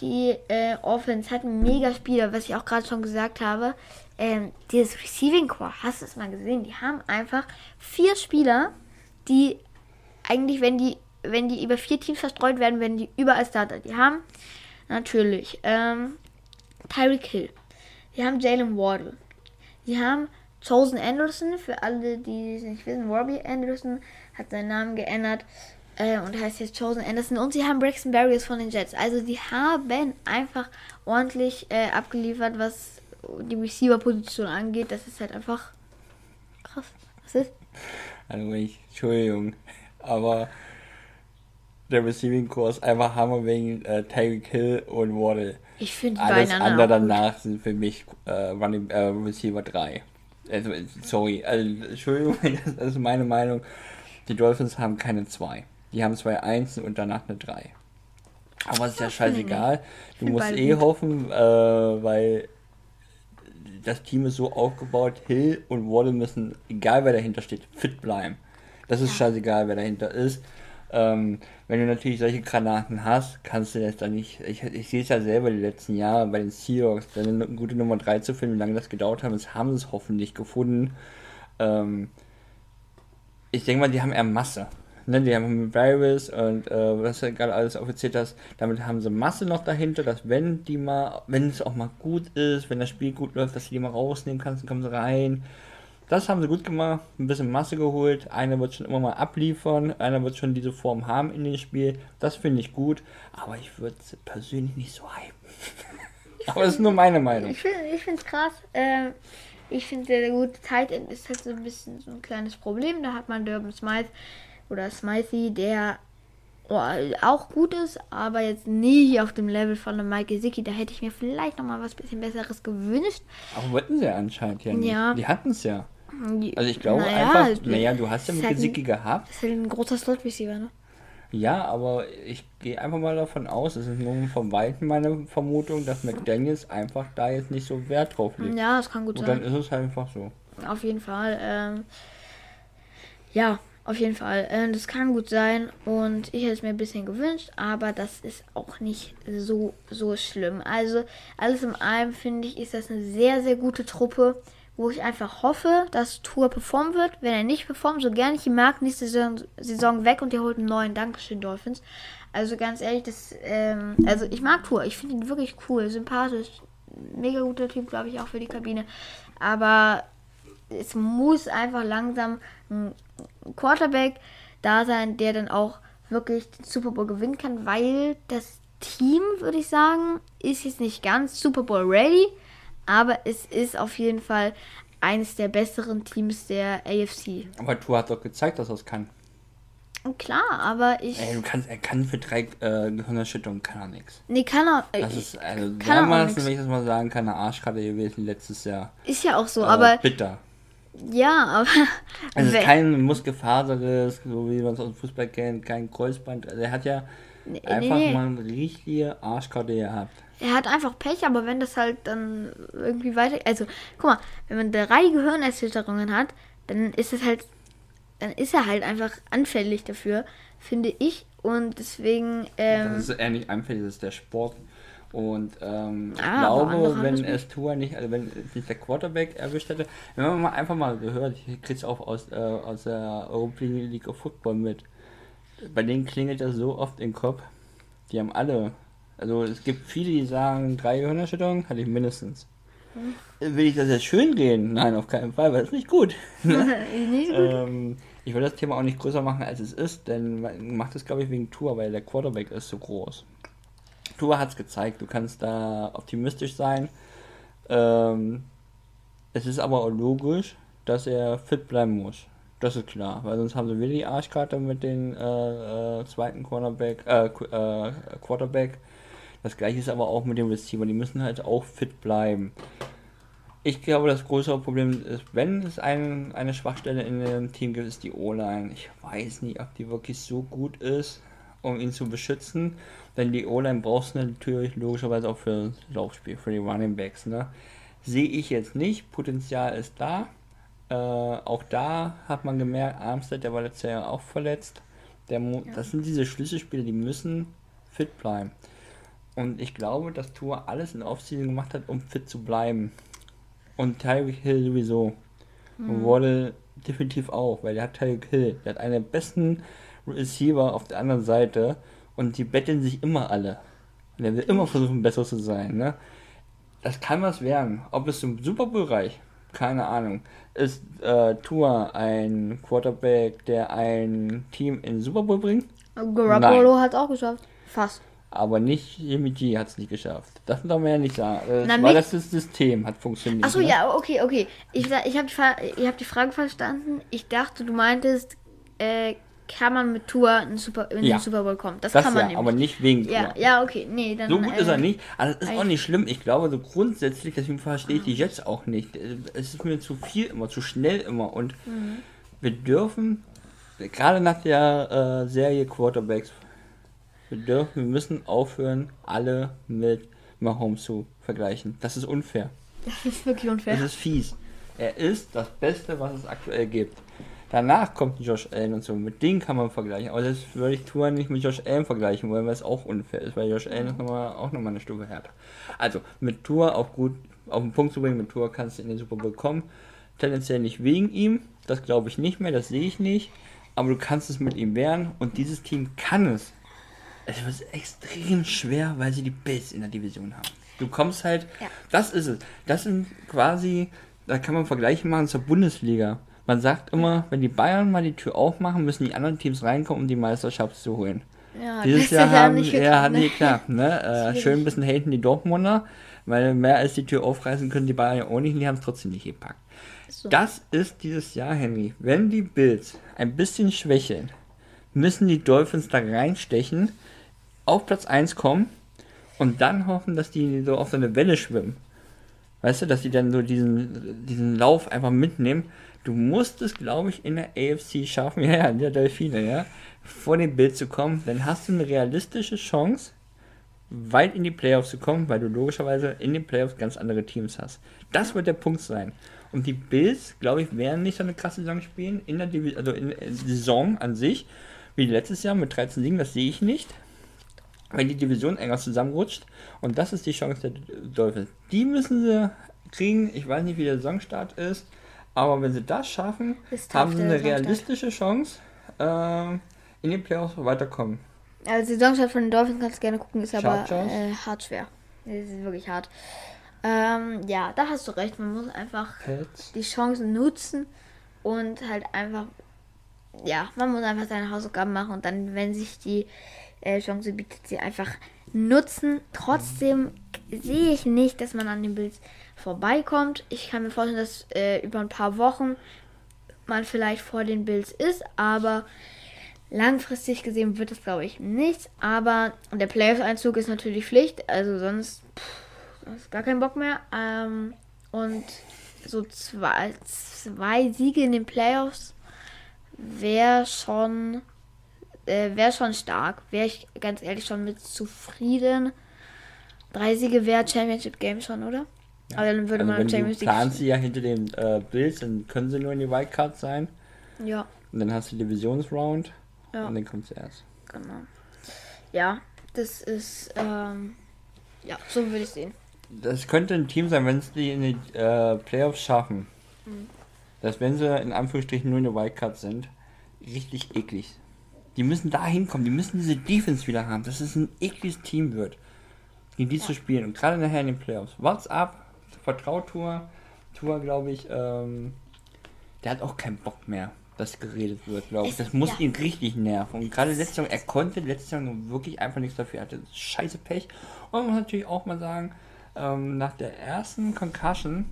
[SPEAKER 1] die äh, Offense hat einen mega Spieler, was ich auch gerade schon gesagt habe. Ähm, dieses Receiving Core, hast du es mal gesehen? Die haben einfach vier Spieler, die eigentlich, wenn die, wenn die über vier Teams verstreut werden, werden die überall Starter. Die haben natürlich ähm, Tyreek Hill. Die haben Jalen Wardle. Die haben Chosen Anderson, für alle, die es nicht wissen, Robbie Anderson hat seinen Namen geändert äh, und heißt jetzt Chosen Anderson. Und sie haben Braxton Barriers von den Jets. Also sie haben einfach ordentlich äh, abgeliefert, was die Receiver-Position angeht. Das ist halt einfach krass. Was ist?
[SPEAKER 2] Also ich, Entschuldigung, aber der Receiving Kurs einfach Hammer wegen äh, Tyreek Hill und Waddle.
[SPEAKER 1] Ich finde
[SPEAKER 2] Alles andere danach sind für mich äh, Running äh, Receiver 3. Also, sorry, also, Entschuldigung, das ist meine Meinung. Die Dolphins haben keine 2. Die haben zwei Einsen und danach eine 3. Aber es ist ja scheißegal. Du musst eh gut. hoffen, äh, weil das Team ist so aufgebaut, Hill und Waddle müssen, egal wer dahinter steht, fit bleiben. Das ist ja. scheißegal, wer dahinter ist. Ähm, wenn du natürlich solche Granaten hast, kannst du jetzt dann nicht. Ich, ich sehe es ja selber die letzten Jahre bei den Seahawks, eine gute Nummer 3 zu finden, wie lange das gedauert hat, das haben sie es hoffentlich gefunden. Ähm, ich denke mal, die haben eher Masse. Ne, die haben Virus und äh, was du gerade alles aufgezählt hast, damit haben sie Masse noch dahinter, dass wenn die mal, wenn es auch mal gut ist, wenn das Spiel gut läuft, dass du die mal rausnehmen kannst, dann kommen sie rein. Das haben sie gut gemacht, ein bisschen Masse geholt. Einer wird schon immer mal abliefern, einer wird schon diese Form haben in dem Spiel. Das finde ich gut, aber ich würde es persönlich nicht so hypen. aber das ist nur meine Meinung.
[SPEAKER 1] Ich finde es krass. Ähm, ich finde, der gute Tight End ist halt so ein bisschen so ein kleines Problem. Da hat man Durban Smythe oder Smythe, der oh, auch gut ist, aber jetzt nie auf dem Level von einem Mike Gesicki. Da hätte ich mir vielleicht noch mal was bisschen Besseres gewünscht.
[SPEAKER 2] Aber wollten sie ja anscheinend ja nicht.
[SPEAKER 1] Ja.
[SPEAKER 2] Die hatten es ja. Also ich glaube
[SPEAKER 1] naja,
[SPEAKER 2] einfach, naja, du hast ja mit
[SPEAKER 1] halt
[SPEAKER 2] Gesicki gehabt.
[SPEAKER 1] Das ist halt ein großer Slot-Receiver, ne?
[SPEAKER 2] Ja, aber ich gehe einfach mal davon aus, es ist nur vom Weiten meine Vermutung, dass McDaniels einfach da jetzt nicht so Wert drauf legt.
[SPEAKER 1] Ja, das kann gut
[SPEAKER 2] Und
[SPEAKER 1] sein.
[SPEAKER 2] dann ist es halt einfach so.
[SPEAKER 1] Auf jeden Fall. Ähm, ja, auf jeden Fall. Ähm, das kann gut sein. Und ich hätte es mir ein bisschen gewünscht, aber das ist auch nicht so, so schlimm. Also, alles in allem finde ich, ist das eine sehr, sehr gute Truppe, wo ich einfach hoffe, dass Tour performen wird. Wenn er nicht performt, so gerne ich ihn mag, nächste Saison, Saison weg und ihr holt einen neuen Dankeschön Dolphins. Also ganz ehrlich, das, ähm, also ich mag Tour. Ich finde ihn wirklich cool, sympathisch. Mega guter Typ, glaube ich, auch für die Kabine. Aber es muss einfach langsam ein Quarterback da sein, der dann auch wirklich den Super Bowl gewinnen kann, weil das Team, würde ich sagen, ist jetzt nicht ganz Super Bowl ready, aber es ist auf jeden Fall eines der besseren Teams der AFC.
[SPEAKER 2] Aber Tour hat doch gezeigt, dass er es kann.
[SPEAKER 1] Klar, aber ich.
[SPEAKER 2] Ey, du kannst, er kann für drei äh, Gehirnerschütterungen kann er nichts.
[SPEAKER 1] nee, kann er.
[SPEAKER 2] Das ist also
[SPEAKER 1] kann
[SPEAKER 2] damals, wenn ich das mal sagen kann, eine Arschkarte gewesen letztes Jahr.
[SPEAKER 1] ist ja auch so,
[SPEAKER 2] Äh,
[SPEAKER 1] aber.
[SPEAKER 2] bitter.
[SPEAKER 1] Ja, aber.
[SPEAKER 2] Es ist
[SPEAKER 1] wenn-
[SPEAKER 2] kein Muskelfaserriss, so wie man es aus dem Fußball kennt, kein Kreuzband. Also er hat ja
[SPEAKER 1] Nee,
[SPEAKER 2] einfach
[SPEAKER 1] nee, nee.
[SPEAKER 2] mal eine richtige Arschkarte gehabt.
[SPEAKER 1] Er hat einfach Pech, aber wenn das halt dann irgendwie weiter. Also, guck mal, wenn man drei Gehirnerschütterungen hat, dann ist es halt. Dann ist er halt einfach anfällig dafür, finde ich. Und deswegen. Ähm,
[SPEAKER 2] Das ist eher nicht anfällig, das ist der Sport. Und ähm, ich
[SPEAKER 1] Ah, andere
[SPEAKER 2] glaube, wenn es Tour nicht, also wenn es nicht der Quarterback erwischt hätte, wenn man mal einfach mal gehört, ich krieg's auch aus, äh, aus der European League of Football mit. Bei denen klingelt das so oft im Kopf. Die haben alle, also es gibt viele, die sagen, drei Gehirnerschütterungen hatte ich mindestens.
[SPEAKER 1] Hm.
[SPEAKER 2] Will ich das jetzt schön reden? Nein, auf keinen Fall, weil das ist nicht gut.
[SPEAKER 1] nicht so gut.
[SPEAKER 2] ähm, ich will das Thema auch nicht größer machen, als es ist, denn man macht es, glaube ich, wegen Tour, weil der Quarterback ist so groß. Tour hat es gezeigt, du kannst da optimistisch sein. Ähm, es ist aber auch logisch, dass er fit bleiben muss. Das ist klar, weil sonst haben sie wieder die Arschkarte mit dem äh, äh, zweiten Cornerback, äh, äh, Quarterback. Das gleiche ist aber auch mit dem Receiver, die müssen halt auch fit bleiben. Ich glaube, das größere Problem ist, wenn es ein, eine Schwachstelle in dem Team gibt, ist die O-Line. Ich weiß nicht, ob die wirklich so gut ist, um ihn zu beschützen. Denn die O-Line brauchst du natürlich logischerweise auch für das Laufspiel, für die Running Backs. Ne? Sehe ich jetzt nicht. Potenzial ist da. Äh, auch da hat man gemerkt, Armstead, der war letztes Jahr auch verletzt. Der Mo Das sind diese Schlüsselspieler, die müssen fit bleiben. Und ich glaube, dass Tour alles in der Offseason gemacht hat, um fit zu bleiben. Und Tyreek Hill sowieso. Und Waddle definitiv auch, weil der hat Tyreek Hill. Der hat einen der besten Receiver auf der anderen Seite. Und die betteln sich immer alle. Und der will immer versuchen, besser zu sein. Ne? Das kann was werden. Ob es zum Super Bowl reicht, keine Ahnung. Ist äh, Tour ein Quarterback, der ein Team in den Super Bowl bringt?
[SPEAKER 1] Garoppolo hat auch geschafft. Fast.
[SPEAKER 2] Aber nicht Jimmy G hat es nicht geschafft. Das darf man ja nicht sagen. Das,
[SPEAKER 1] Na,
[SPEAKER 2] weil
[SPEAKER 1] mich-
[SPEAKER 2] das System hat funktioniert.
[SPEAKER 1] Achso,
[SPEAKER 2] ne?
[SPEAKER 1] ja, okay, okay. Ich, ich habe die, Fra- ich hab die Frage verstanden. Ich dachte, du meintest, äh, kann man mit Tour in, Super, in
[SPEAKER 2] Ja.
[SPEAKER 1] den Super Bowl kommen. Das,
[SPEAKER 2] Das
[SPEAKER 1] kann man
[SPEAKER 2] ja,
[SPEAKER 1] nämlich.
[SPEAKER 2] aber nicht wegen
[SPEAKER 1] ja,
[SPEAKER 2] Tour.
[SPEAKER 1] ja, okay. Nee, dann,
[SPEAKER 2] So gut ist
[SPEAKER 1] äh,
[SPEAKER 2] er nicht, aber das ist auch nicht schlimm. Ich glaube, so grundsätzlich, deswegen verstehe ich die jetzt auch nicht. Es ist mir zu viel immer, zu schnell immer. Und
[SPEAKER 1] Mhm.
[SPEAKER 2] wir dürfen, gerade nach der äh, Serie Quarterbacks, wir dürfen, wir müssen aufhören, alle mit Mahomes zu vergleichen. Das ist unfair.
[SPEAKER 1] Das ist wirklich unfair.
[SPEAKER 2] Das ist fies. Er ist das Beste, was es aktuell gibt. Danach kommt Josh Allen und so. Mit denen kann man vergleichen. Aber das würde ich Tour nicht mit Josh Allen vergleichen wollen, weil es auch unfair ist, weil Josh Allen ist nochmal, auch nochmal eine Stufe härter. Also, mit Tour auf gut, auf den Punkt zu bringen, mit Tour kannst du in den Super Bowl kommen. Tendenziell nicht wegen ihm. Das glaube ich nicht mehr, das sehe ich nicht. Aber du kannst es mit ihm wehren und dieses Team kann es. Es wird extrem schwer, weil sie die Bills in der Division haben. Du kommst halt,
[SPEAKER 1] Ja.
[SPEAKER 2] das ist es. Das sind quasi da kann man Vergleiche machen zur Bundesliga. Man sagt immer, wenn die Bayern mal die Tür aufmachen, müssen die anderen Teams reinkommen, um die Meisterschaft zu holen.
[SPEAKER 1] Ja,
[SPEAKER 2] Dieses Jahr haben,
[SPEAKER 1] nicht
[SPEAKER 2] ja,
[SPEAKER 1] geklappt,
[SPEAKER 2] hat
[SPEAKER 1] ne?
[SPEAKER 2] nicht geklappt, ne? Äh, schön ein bisschen haten die Dortmunder, weil mehr als die Tür aufreißen können die Bayern ja auch nicht und die haben es trotzdem nicht gepackt.
[SPEAKER 1] So.
[SPEAKER 2] Das ist dieses Jahr, Henry. Wenn die Bills ein bisschen schwächeln, müssen die Dolphins da reinstechen, auf Platz 1 kommen und dann hoffen, dass die so auf so eine Welle schwimmen. Weißt du, dass die dann so diesen, diesen Lauf einfach mitnehmen. Du musst es, glaube ich, in der AFC schaffen, ja, ja, in der Delfine, ja, vor dem Bild zu kommen. Dann hast du eine realistische Chance, weit in die Playoffs zu kommen, weil du logischerweise in den Playoffs ganz andere Teams hast. Das wird der Punkt sein. Und die Bills, glaube ich, werden nicht so eine krasse Saison spielen, in der, Divi also in der Saison an sich, wie letztes Jahr mit 13 Siegen, das sehe ich nicht. Wenn die Division enger zusammenrutscht, und das ist die Chance der Dolphins. Die müssen sie kriegen, ich weiß nicht, wie der Saisonstart ist, aber wenn sie das schaffen,
[SPEAKER 1] tough,
[SPEAKER 2] haben sie eine realistische Chance, ähm, in die Playoffs weiterkommen.
[SPEAKER 1] Also die Saisonstart von den Dolphins kannst du gerne gucken, ist aber äh, hart schwer. Das ist wirklich hart. Ähm, ja, da hast du recht. Man muss einfach
[SPEAKER 2] Pets.
[SPEAKER 1] die Chancen nutzen und halt einfach, ja, man muss einfach seine Hausaufgaben machen und dann, wenn sich die äh, Chance bietet, sie einfach nutzen. Trotzdem sehe ich nicht, dass man an den Bills vorbeikommt. Ich kann mir vorstellen, dass äh, über ein paar Wochen man vielleicht vor den Bills ist, aber langfristig gesehen wird es, glaube ich, nichts. Aber der Playoffs-Einzug ist natürlich Pflicht, also sonst pff, sonst gar keinen Bock mehr. Ähm, und so zwei, zwei Siege in den Playoffs wäre schon äh, wäre schon stark. Wäre ich ganz ehrlich schon mit zufrieden. Drei Siege wäre Championship Game schon, oder? Aber dann würde
[SPEAKER 2] Also
[SPEAKER 1] man
[SPEAKER 2] wenn
[SPEAKER 1] im
[SPEAKER 2] du
[SPEAKER 1] Champions
[SPEAKER 2] planst sie
[SPEAKER 1] League.
[SPEAKER 2] ja hinter den äh, Bills, dann können sie nur in die Wildcard sein.
[SPEAKER 1] Ja,
[SPEAKER 2] Und dann hast du die Divisionsround.
[SPEAKER 1] Ja.
[SPEAKER 2] Und dann kommt sie erst.
[SPEAKER 1] genau. Ja, das ist ähm, ja, so würde ich sehen.
[SPEAKER 2] Das könnte ein Team sein, wenn es die in die äh, Playoffs schaffen.
[SPEAKER 1] Mhm.
[SPEAKER 2] Dass wenn sie in Anführungsstrichen nur in der Wildcard sind, richtig eklig. Die müssen da hinkommen, die müssen diese Defense wieder haben, dass es ein ekliges Team wird, gegen die zu spielen. Und gerade nachher in den Playoffs. What's up? Vertraut Tour. Glaube ich, ähm, der hat auch keinen Bock mehr, dass geredet wird, glaube ich.
[SPEAKER 1] Es-
[SPEAKER 2] Das muss
[SPEAKER 1] ja.
[SPEAKER 2] ihn richtig nerven. Und gerade letztes Jahr, er konnte letztes Jahr nun wirklich einfach nichts dafür. Er hatte scheiße Pech. Und man muss natürlich auch mal sagen, ähm, nach der ersten Concussion,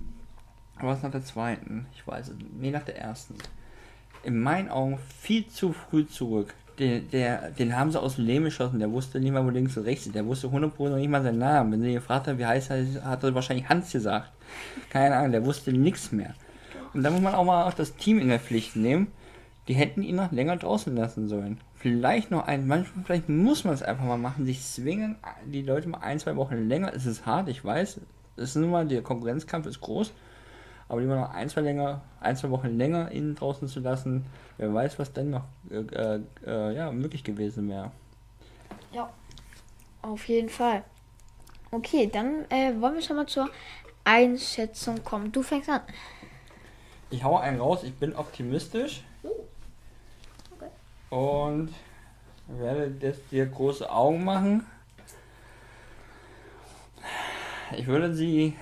[SPEAKER 2] oder was nach der zweiten? Ich weiß es. Nee, nach der ersten. In meinen Augen viel zu früh zurück. Den, der, den haben sie aus dem Leben geschossen. Der wusste nicht mal, wo links und rechts ist. Der wusste 100% noch nicht mal seinen Namen. Wenn sie ihn gefragt haben, wie heißt er, hat er wahrscheinlich Hans gesagt. Keine Ahnung, der wusste nichts mehr. Und da muss man auch mal auch das Team in der Pflicht nehmen. Die hätten ihn noch länger draußen lassen sollen. Vielleicht noch ein, manchmal, vielleicht muss man es einfach mal machen, sich zwingen, die Leute mal ein, zwei Wochen länger. Es ist hart, ich weiß. Es ist nun mal, der Konkurrenzkampf ist groß. Aber lieber noch ein, zwei länger, ein, zwei Wochen länger innen draußen zu lassen, wer weiß, was dann noch äh, äh, ja, möglich gewesen wäre.
[SPEAKER 1] Ja, auf jeden Fall. Okay, dann äh, wollen wir schon mal zur Einschätzung kommen. Du fängst an.
[SPEAKER 2] Ich hau einen raus, ich bin optimistisch.
[SPEAKER 1] Okay.
[SPEAKER 2] Und werde jetzt dir große Augen machen. Ich würde sie.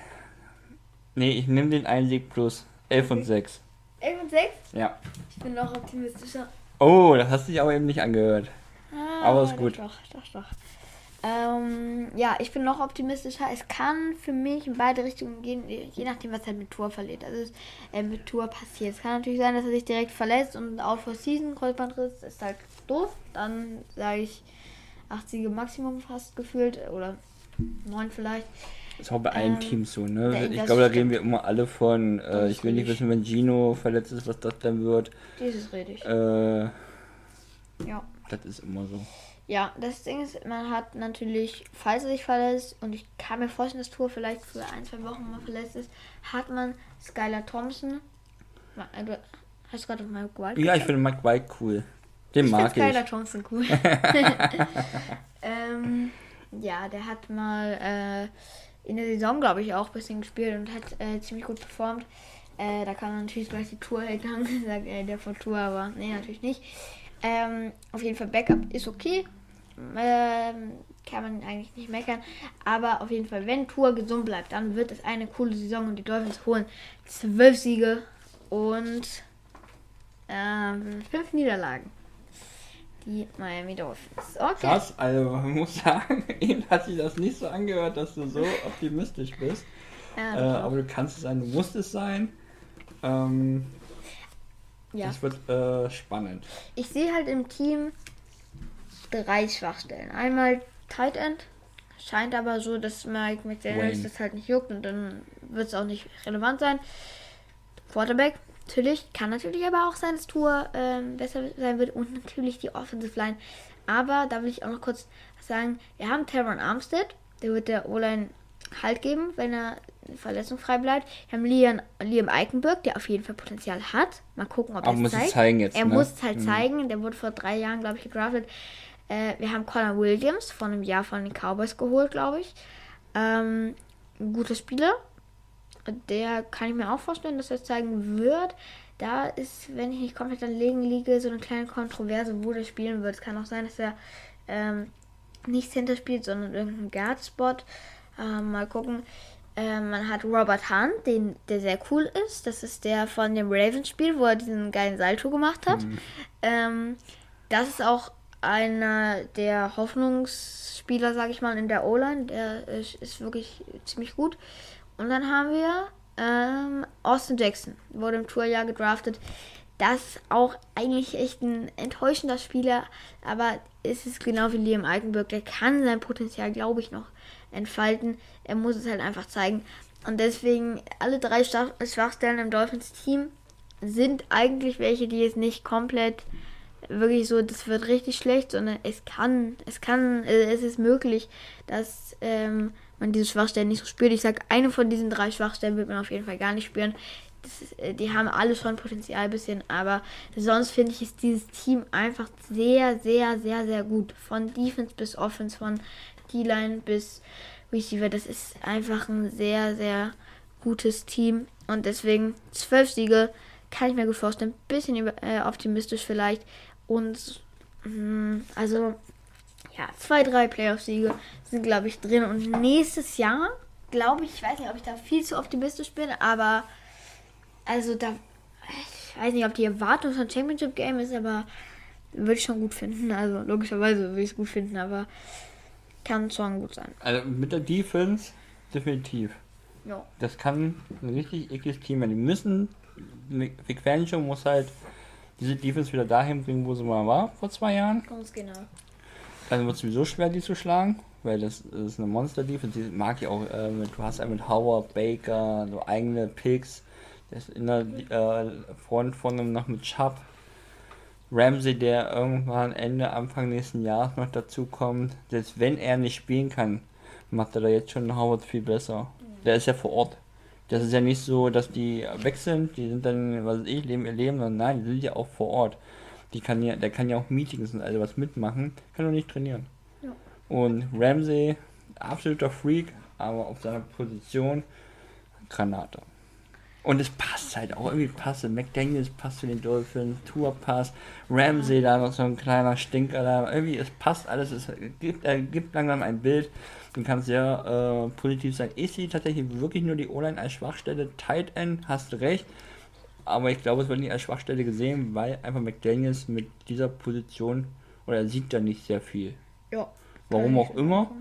[SPEAKER 2] Nee, ich nehme den einen Sieg plus. 11 und 6.
[SPEAKER 1] 11 und 6?
[SPEAKER 2] Ja.
[SPEAKER 1] Ich bin noch optimistischer.
[SPEAKER 2] Oh, das hast du dich aber eben nicht angehört.
[SPEAKER 1] Ah,
[SPEAKER 2] Aber ist gut.
[SPEAKER 1] Doch, doch, doch. Ähm, ja, ich bin noch optimistischer. Es kann für mich in beide Richtungen gehen, je nachdem, was halt mit Tour verliert. Also es, äh, mit Tour passiert. Es kann natürlich sein, dass er sich direkt verletzt und out for season, Kreuzbandriss, ist halt doof. Dann sage ich 8 Siege Maximum fast gefühlt oder 9 vielleicht.
[SPEAKER 2] Das ist auch bei allen
[SPEAKER 1] Ähm,
[SPEAKER 2] Teams so, ne? Ich glaube, da reden wir immer alle von. Äh, ich will nicht wissen, wenn Gino verletzt ist, was das dann wird.
[SPEAKER 1] Dieses rede ich.
[SPEAKER 2] Äh,
[SPEAKER 1] Ja.
[SPEAKER 2] das ist immer so.
[SPEAKER 1] Ja, das Ding ist, man hat natürlich, falls er sich verletzt, und ich kann mir vorstellen, dass Tour vielleicht für ein, zwei Wochen mal verletzt ist, hat man Skylar Thompson. Du hast du gerade Mike White
[SPEAKER 2] Ja, ich finde Mike White cool. Den
[SPEAKER 1] ich
[SPEAKER 2] mag ich.
[SPEAKER 1] Skylar Thompson cool. ähm, ja, der hat mal äh, in der Saison, glaube ich, auch ein bisschen gespielt und hat äh, ziemlich gut performt. Äh, da kann man natürlich gleich die Tour gegangen sagt, äh, der von Tour, aber nee, natürlich nicht. Ähm, auf jeden Fall Backup ist okay. Ähm, kann man eigentlich nicht meckern. Aber auf jeden Fall, wenn Tour gesund bleibt, dann wird es eine coole Saison und die Dolphins holen zwölf Siege und ähm, fünf Niederlagen. Die Miami Dolphins. Okay.
[SPEAKER 2] Krass, also man muss sagen, eben hat sich das nicht so angehört, dass du so optimistisch bist.
[SPEAKER 1] Ja,
[SPEAKER 2] Äh,
[SPEAKER 1] das auch.
[SPEAKER 2] aber du kannst es sein, du musst es sein. Ähm,
[SPEAKER 1] ja.
[SPEAKER 2] Das wird äh, spannend.
[SPEAKER 1] Ich sehe halt im Team drei Schwachstellen. Einmal Tight End. Scheint aber so, dass Mike McDaniels das halt nicht juckt und dann wird es auch nicht relevant sein. Quarterback, natürlich. Kann natürlich aber auch sein, dass Tour ähm, besser sein wird und natürlich die Offensive Line. Aber da will ich auch noch kurz sagen. Wir haben Teron Armstead. Der wird der O-Line Halt geben, wenn er verletzungsfrei bleibt. Wir haben Liam, Liam Eikenberg, der auf jeden Fall Potenzial hat. Mal gucken, ob er es zeigt.
[SPEAKER 2] zeigen jetzt,
[SPEAKER 1] Er
[SPEAKER 2] ne?
[SPEAKER 1] muss es halt
[SPEAKER 2] Mhm.
[SPEAKER 1] zeigen. Der wurde vor drei Jahren, glaube ich, gedraftet. Äh, wir haben Connor Williams von einem Jahr von den Cowboys geholt, glaube ich. Ähm, ein guter Spieler. Der kann ich mir auch vorstellen, dass er es zeigen wird. Da ist, wenn ich nicht komplett daneben liege, so eine kleine Kontroverse, wo der spielen wird. Es kann auch sein, dass er ähm, nicht Center spielt, sondern irgendeinen Guard-Spot. Ähm, mal gucken. Ähm, man hat Robert Hunt, den, der sehr cool ist. Das ist der von dem Ravens-Spiel, wo er diesen geilen Salto gemacht hat. Ähm, das ist auch einer der Hoffnungsspieler, sage ich mal, in der O-Line. Der ist, ist wirklich ziemlich gut. Und dann haben wir ähm, Austin Jackson, wurde im Tourjahr gedraftet. Das ist auch eigentlich echt ein enttäuschender Spieler, aber es ist genau wie Liam Eikenberg, der kann sein Potenzial, glaube ich, noch entfalten. Er muss es halt einfach zeigen. Und deswegen, alle drei Schwach- Schwachstellen im Dolphins-Team sind eigentlich welche, die jetzt nicht komplett wirklich so, das wird richtig schlecht, sondern es kann, es kann, äh, es ist möglich, dass ähm, man diese Schwachstellen nicht so spürt. Ich sag, eine von diesen drei Schwachstellen wird man auf jeden Fall gar nicht spüren. Ist, äh, die haben alle schon Potenzial ein bisschen, aber sonst finde ich, ist dieses Team einfach sehr, sehr, sehr, sehr gut. Von Defense bis Offense, von D-Line bis Receiver. Das ist einfach ein sehr, sehr gutes Team. Und deswegen zwölf Siege kann ich mir gut vorstellen. Bisschen über, äh, optimistisch vielleicht. Und mh, also ja, zwei, drei Playoff-Siege sind, glaube ich, drin. Und nächstes Jahr, glaube ich, ich weiß nicht, ob ich da viel zu optimistisch bin, aber also da, ich weiß nicht, ob die Erwartung von Championship Game ist, aber würde ich schon gut finden. Also logischerweise würde ich es gut finden, aber kann schon gut sein.
[SPEAKER 2] Also mit der Defense definitiv.
[SPEAKER 1] Ja.
[SPEAKER 2] Das kann ein richtig ekliges Team werden. Die müssen, Vic Fangio muss halt diese Defense wieder dahin bringen, wo sie mal war vor zwei Jahren.
[SPEAKER 1] Ganz genau.
[SPEAKER 2] Dann wird es sowieso schwer, die zu schlagen, weil das, ist eine Monster-Defense. Die mag ich auch. Äh, du hast ja mit Howard, Baker, so eigene Picks. Das in der äh, Front von ihm noch mit Chubb. Ramsey, der irgendwann Ende, Anfang nächsten Jahres noch dazu kommt. Selbst wenn er nicht spielen kann, macht er da jetzt schon Howard viel besser. Der ist ja vor Ort. Das ist ja nicht so, dass die weg sind, die sind dann, was weiß ich, leben ihr Leben, sondern nein, die sind ja auch vor Ort. Die kann ja, der kann ja auch Meetings und also was mitmachen, kann doch nicht trainieren.
[SPEAKER 1] Ja.
[SPEAKER 2] Und Ramsey, absoluter Freak, aber auf seiner Position Granate. Und es passt halt auch irgendwie passt. McDaniels passt zu den Dolphins, Tour passt, Ramsey da noch so ein kleiner Stinker da. Irgendwie, es passt alles. Es gibt, äh, gibt langsam ein Bild. Du kannst sehr äh, positiv sein. Ich sehe tatsächlich wirklich nur die O-Line als Schwachstelle. Tight End, hast du recht. Aber ich glaube, es wird nicht als Schwachstelle gesehen, weil einfach McDaniels mit dieser Position oder er sieht da nicht sehr viel.
[SPEAKER 1] Ja.
[SPEAKER 2] Warum auch immer.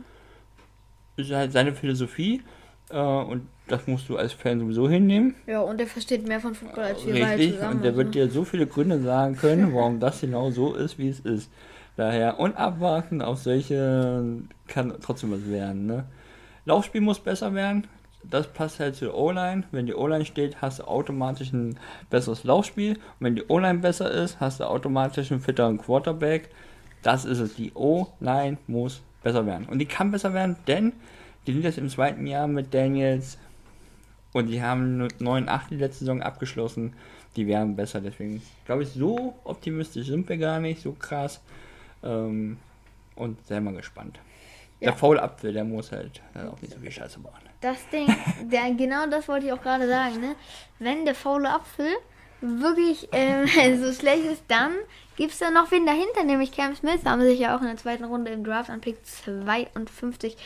[SPEAKER 2] Ist halt seine Philosophie. Äh, und das musst du als Fan sowieso hinnehmen.
[SPEAKER 1] Ja, und er versteht mehr von Football als wir beide
[SPEAKER 2] Richtig.
[SPEAKER 1] zusammen.
[SPEAKER 2] Und der wird
[SPEAKER 1] also.
[SPEAKER 2] dir so viele Gründe sagen können, warum das genau so ist, wie es ist. Daher und abwarten auf solche kann trotzdem was werden. Ne? Laufspiel muss besser werden. Das passt halt zur O-Line. Wenn die O-Line steht, hast du automatisch ein besseres Laufspiel. Und wenn die O-Line besser ist, hast du automatisch einen fitteren Quarterback. Das ist es. Die O-Line muss besser werden. Und die kann besser werden, denn die sind jetzt im zweiten Jahr mit Daniels und die haben 9-8 die letzte Saison abgeschlossen. Die wären besser, deswegen glaube ich, so optimistisch sind wir gar nicht, so krass. Ähm, und sehr mal gespannt.
[SPEAKER 1] Ja.
[SPEAKER 2] Der faule Apfel, der muss halt äh, auch nicht so viel Scheiße bauen.
[SPEAKER 1] Das Ding, der, genau das wollte ich auch gerade sagen, ne? Wenn der faule Apfel wirklich ähm, so schlecht ist, dann gibt es da noch wen dahinter, nämlich Cam Smith. Haben sich ja auch in der zweiten Runde im Draft an Pick 52.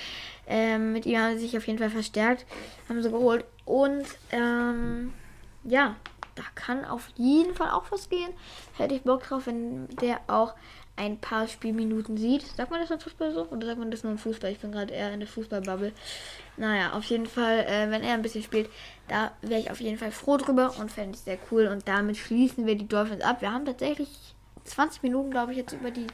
[SPEAKER 1] Ähm, mit ihm haben sie sich auf jeden Fall verstärkt, haben sie geholt. Und ähm, ja, da kann auf jeden Fall auch was gehen. Hätte ich Bock drauf, wenn der auch ein paar Spielminuten sieht. Sagt man das im Fußball so? Oder sagt man das nur im Fußball? Ich bin gerade eher in der Fußballbubble. Naja, auf jeden Fall, äh, wenn er ein bisschen spielt, da wäre ich auf jeden Fall froh drüber und fände ich sehr cool. Und damit schließen wir die Dolphins ab. Wir haben tatsächlich 20 Minuten, glaube ich, jetzt über die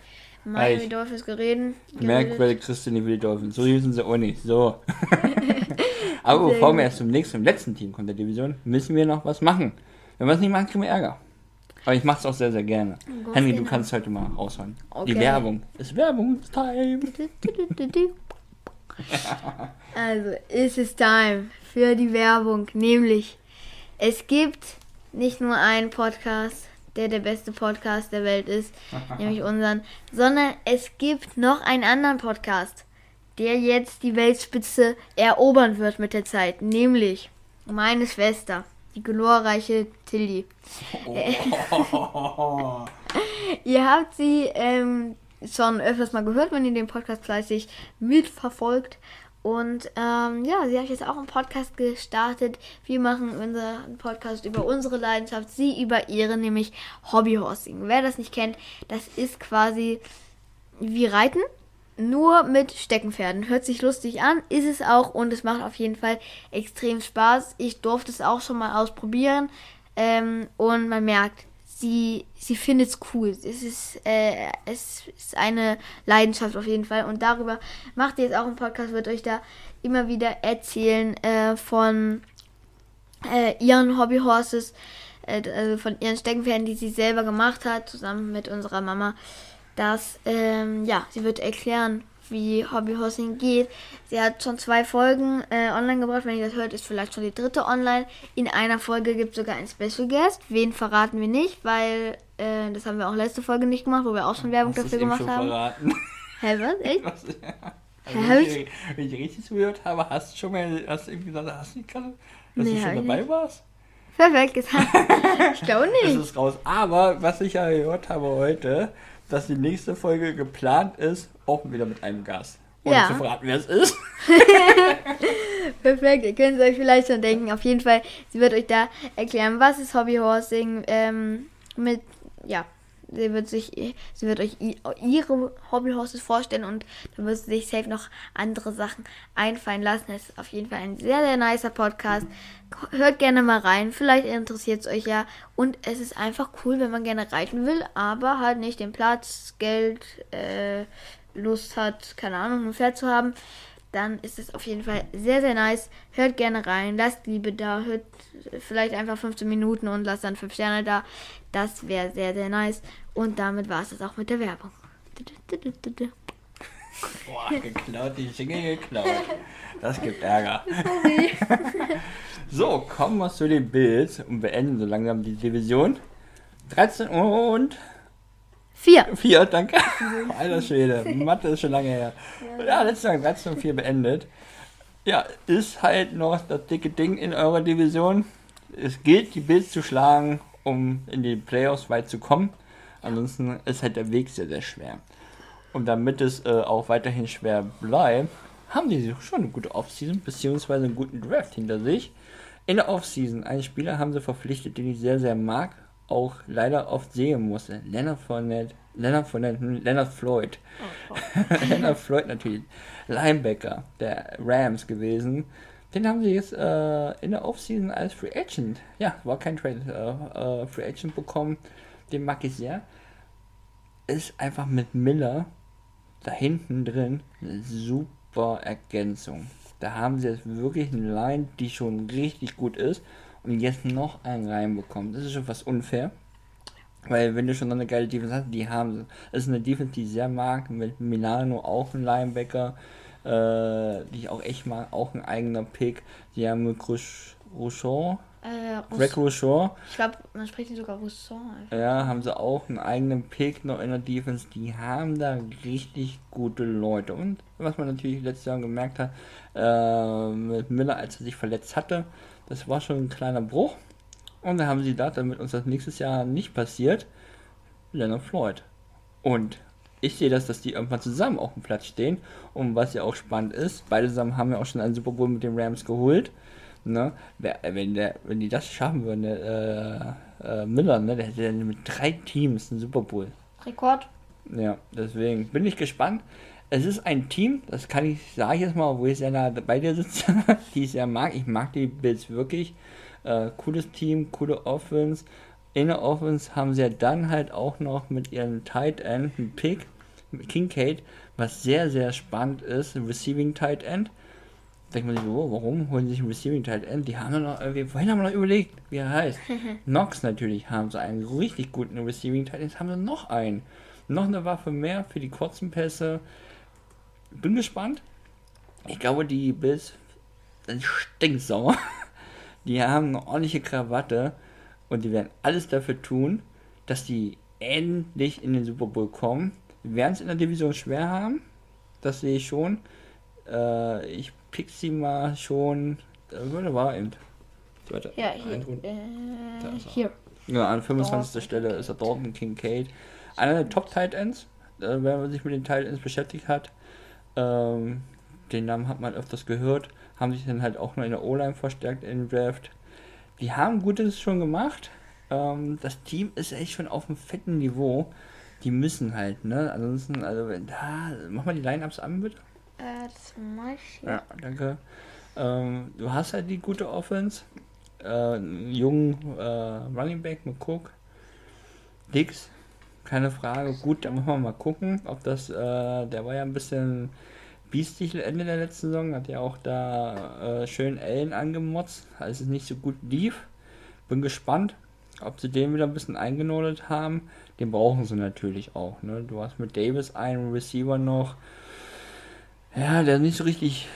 [SPEAKER 1] Miami
[SPEAKER 2] Echt?
[SPEAKER 1] Dolphins gereden.
[SPEAKER 2] Merkwürdig nicht wie die Dolphins. So hießen sie auch nicht. So. Aber bevor wir erst zum nächsten, zum letzten Team kommen der Division, müssen wir noch was machen. Wenn wir es nicht machen, kriegen wir Ärger. Aber ich mache es auch sehr, sehr gerne.
[SPEAKER 1] Gott,
[SPEAKER 2] Henry, du kannst heute mal raushauen. Die
[SPEAKER 1] Okay.
[SPEAKER 2] Werbung. Ist Werbungstime.
[SPEAKER 1] Also ist es time für die Werbung, nämlich es gibt nicht nur einen Podcast, der der beste Podcast der Welt ist, nämlich unseren, sondern es gibt noch einen anderen Podcast, der jetzt die Weltspitze erobern wird mit der Zeit, nämlich meine Schwester, die glorreiche Tilly. Ihr habt sie ähm, schon öfters mal gehört, wenn ihr den Podcast fleißig mitverfolgt. Und ähm, ja, sie hat jetzt auch einen Podcast gestartet. Wir machen unseren Podcast über unsere Leidenschaft, sie über ihre, nämlich Hobbyhorsing. Wer das nicht kennt, das ist quasi wie Reiten, nur mit Steckenpferden. Hört sich lustig an, ist es auch und es macht auf jeden Fall extrem Spaß. Ich durfte es auch schon mal ausprobieren ähm, und man merkt, sie, sie findet es cool. Es ist, äh, es ist eine Leidenschaft auf jeden Fall und darüber macht ihr jetzt auch einen Podcast, wird euch da immer wieder erzählen äh, von äh, ihren Hobbyhorses, äh, also von ihren Steckenpferden, die sie selber gemacht hat, zusammen mit unserer Mama. Dass, ähm, ja, sie wird erklären, wie Hobbyhorsing geht. Sie hat schon zwei Folgen äh, online gebracht. Wenn ihr das hört, ist vielleicht schon die dritte online. In einer Folge gibt es sogar einen Special Guest. Wen verraten wir nicht, weil äh, das haben wir auch letzte Folge nicht gemacht, wo wir auch schon Werbung
[SPEAKER 2] Hast
[SPEAKER 1] dafür gemacht
[SPEAKER 2] schon
[SPEAKER 1] haben.
[SPEAKER 2] verraten?
[SPEAKER 1] Hä, was? Echt?
[SPEAKER 2] Was? Also,
[SPEAKER 1] Hab
[SPEAKER 2] wenn,
[SPEAKER 1] ich-
[SPEAKER 2] wenn ich richtig zugehört habe, hast du schon mal, hast du irgendwie gesagt, hast du nicht gerade, dass
[SPEAKER 1] Nee,
[SPEAKER 2] du schon dabei
[SPEAKER 1] nicht.
[SPEAKER 2] warst?
[SPEAKER 1] Perfekt gesagt. ich glaube
[SPEAKER 2] Das
[SPEAKER 1] nicht.
[SPEAKER 2] ist raus. Aber was ich ja gehört habe heute, dass die nächste Folge geplant ist, auch wieder mit einem Gast. Ohne
[SPEAKER 1] Ja.
[SPEAKER 2] zu verraten, wer es ist.
[SPEAKER 1] Perfekt, ihr könnt es euch vielleicht schon denken. Auf jeden Fall, sie wird euch da erklären, was ist Hobbyhorsing ähm, mit, ja, sie wird sich, sie wird euch ihre Hobbyhorses vorstellen und dann wird sie sich safe noch andere Sachen einfallen lassen. Es ist auf jeden Fall ein sehr, sehr nicer Podcast. Hört gerne mal rein, vielleicht interessiert es euch ja. Und es ist einfach cool, wenn man gerne reiten will, aber halt nicht den Platz, Geld, äh, Lust hat, keine Ahnung, ein Pferd zu haben dann ist es auf jeden Fall sehr, sehr nice. Hört gerne rein, lasst Liebe da, hört vielleicht einfach 15 Minuten und lasst dann 5 Sterne da. Das wäre sehr, sehr nice. Und damit war es das auch mit der Werbung.
[SPEAKER 2] Boah, geklaut, die Schinge geklaut. Das gibt Ärger. so, kommen wir zu den Bills und beenden so langsam die Division. 13 und
[SPEAKER 1] 4.
[SPEAKER 2] 4, danke. Alter Schwede, Mathe ist schon lange her. Ja, letztes Jahr 13 und 4 beendet. Ja, ist halt noch das dicke Ding in eurer Division. Es gilt, die Bills zu schlagen, um in die Playoffs weit zu kommen. Ansonsten ist halt der Weg sehr, sehr schwer. Und damit es äh, auch weiterhin schwer bleibt, haben die schon eine gute Offseason, beziehungsweise einen guten Draft hinter sich. In der Offseason, einen Spieler haben sie verpflichtet, den ich sehr, sehr mag, auch leider oft sehen musste. Leonard Fournette, Leonard Fournette, hm, Leonard Floyd. Leonard Floyd natürlich. Linebacker der Rams gewesen. Den haben sie jetzt äh, in der Offseason als Free Agent, ja, war kein Trade, äh, äh, Free Agent bekommen. Den mag ich sehr. Ist einfach mit Miller da hinten drin eine super Ergänzung. Da haben sie jetzt wirklich eine Line, die schon richtig gut ist und jetzt noch einen reinbekommen. Das ist schon fast unfair. Weil wenn du schon so eine geile Defense hast, die haben sie. Das ist eine Defense, die ich sehr mag, mit Milano auch ein Linebacker, äh, die ich auch echt mag, auch ein eigener Pick. Die haben mit Rochon,
[SPEAKER 1] Äh,
[SPEAKER 2] Greg Rochon,
[SPEAKER 1] ich glaube, man spricht ihn sogar Rousseau.
[SPEAKER 2] ja, haben sie auch einen eigenen Pick noch in der Defense. Die haben da richtig gute Leute. Und was man natürlich letztes Jahr gemerkt hat, äh, mit Miller, als er sich verletzt hatte, das war schon ein kleiner Bruch. Und dann haben sie gedacht, damit uns das nächstes Jahr nicht passiert, Leonard Floyd. Und ich sehe das, dass die irgendwann zusammen auf dem Platz stehen. Und was ja auch spannend ist, beide zusammen haben ja auch schon einen Super Bowl mit den Rams geholt. Ne? Wenn, der, wenn die das schaffen würden, der, äh, äh, Miller, ne, der hätte dann mit drei Teams einen Super Bowl.
[SPEAKER 1] Rekord.
[SPEAKER 2] Ja, deswegen bin ich gespannt. Es ist ein Team, das kann ich, sage ich jetzt mal, wo ich sehr nah bei dir sitze, die ich sehr mag. Ich mag die Bills wirklich. Äh, cooles Team, coole Offense. In der Offense haben sie ja dann halt auch noch mit ihrem Tight End einen Pick, mit Kincaid, was sehr, sehr spannend ist, Receiving Tight End. Denkt man sich so, oh, warum holen sie sich einen Receiving Tight End? Die haben wir noch irgendwie, vorhin haben wir noch überlegt, wie er heißt. Knox natürlich haben sie einen richtig guten Receiving Tight End, Jetzt haben sie noch einen. Noch eine Waffe mehr für die kurzen Pässe. Bin gespannt. Ich glaube, die Bills sind stinksauer. Die haben eine ordentliche Krawatte und die werden alles dafür tun, dass die endlich in den Super Bowl kommen. Die werden es in der Division schwer haben. Das sehe ich schon. Äh, ich pick sie mal schon. Äh, war eben.
[SPEAKER 1] Warte, ja, hier. Äh, hier.
[SPEAKER 2] Ja, an 25. Dalton. Stelle ist er Dalton Kincaid. Einer der Top Tight Ends, äh, wenn man sich mit den Tight Ends beschäftigt hat. Ähm, den Namen hat man öfters gehört. Haben sich dann halt auch noch in der O-Line verstärkt in Draft. Die haben Gutes schon gemacht. Ähm, das Team ist echt schon auf einem fetten Niveau. Die müssen halt, ne? Ansonsten, also, da, mach mal die Line-Ups an, bitte.
[SPEAKER 1] Äh, das mach ich.
[SPEAKER 2] Ja, danke. Ähm, du hast halt die gute Offense. Äh, jungen äh, Running Back mit Cook. Dix, keine Frage. Gut, da müssen wir mal gucken, ob das, äh, der war ja ein bisschen biestig Ende der letzten Saison, hat ja auch da äh, schön Ellen angemotzt, als es nicht so gut lief. Bin gespannt, ob sie den wieder ein bisschen eingenordet haben. Den brauchen sie natürlich auch. Ne? Du hast mit Davis einen Receiver noch, ja, der nicht so richtig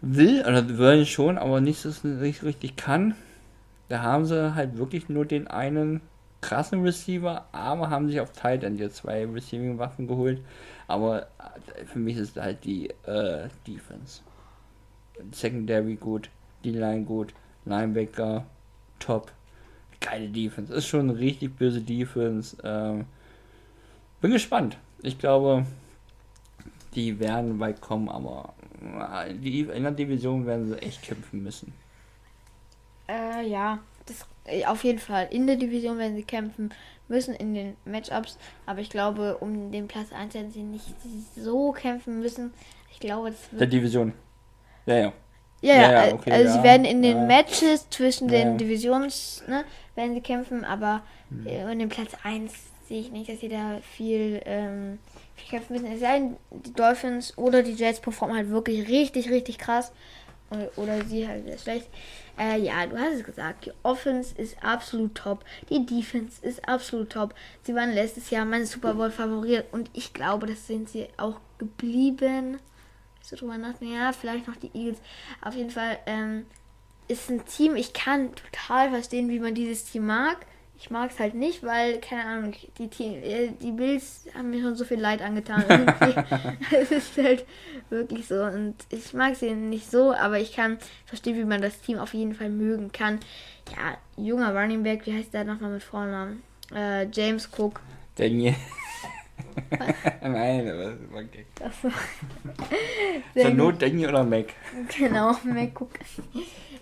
[SPEAKER 2] will, oder will schon, aber nicht so nicht richtig kann. Da haben sie halt wirklich nur den einen krassen Receiver, aber haben sich auf Tight End jetzt zwei Receiving-Waffen geholt. Aber äh, für mich ist halt die äh, Defense. Secondary gut, die Line gut, Linebacker top. Geile Defense. Ist schon eine richtig böse Defense. Ähm, bin gespannt. Ich glaube, die werden weit kommen, aber äh, in der Division werden sie echt kämpfen müssen.
[SPEAKER 1] Äh, ja, auf jeden Fall. In der Division werden sie kämpfen müssen in den Matchups. Aber ich glaube, um den Platz 1 werden sie nicht so kämpfen müssen. Ich glaube, das
[SPEAKER 2] wird. Der Division. Ja, ja.
[SPEAKER 1] Ja, ja, ja okay, also ja. sie werden in den Matches zwischen den Divisions, ne, werden sie kämpfen, aber hm. in den Platz 1 sehe ich nicht, dass sie da viel, ähm, viel kämpfen müssen. Es sei denn, die Dolphins oder die Jets performen halt wirklich richtig, richtig krass. Oder sie halt sehr schlecht. Äh, ja, du hast es gesagt. Die Offense ist absolut top. Die Defense ist absolut top. Sie waren letztes Jahr mein Super Bowl Favorit und ich glaube, das sind sie auch geblieben. So drüber nachdenken, ja, vielleicht noch die Eagles. Auf jeden Fall ähm, ist ein Team, ich kann total verstehen, wie man dieses Team mag. Ich mag es halt nicht, weil, keine Ahnung, die, äh, die Bills haben mir schon so viel Leid angetan. es ist halt wirklich so. Und ich mag sie nicht so, aber ich kann verstehen, wie man das Team auf jeden Fall mögen kann. Ja, junger Running Back, wie heißt der nochmal mit Vornamen? Äh, James Cook.
[SPEAKER 2] Daniel. Nein, aber das war Gag. Das war Not Daniel oder Mac.
[SPEAKER 1] Genau, Mac Cook.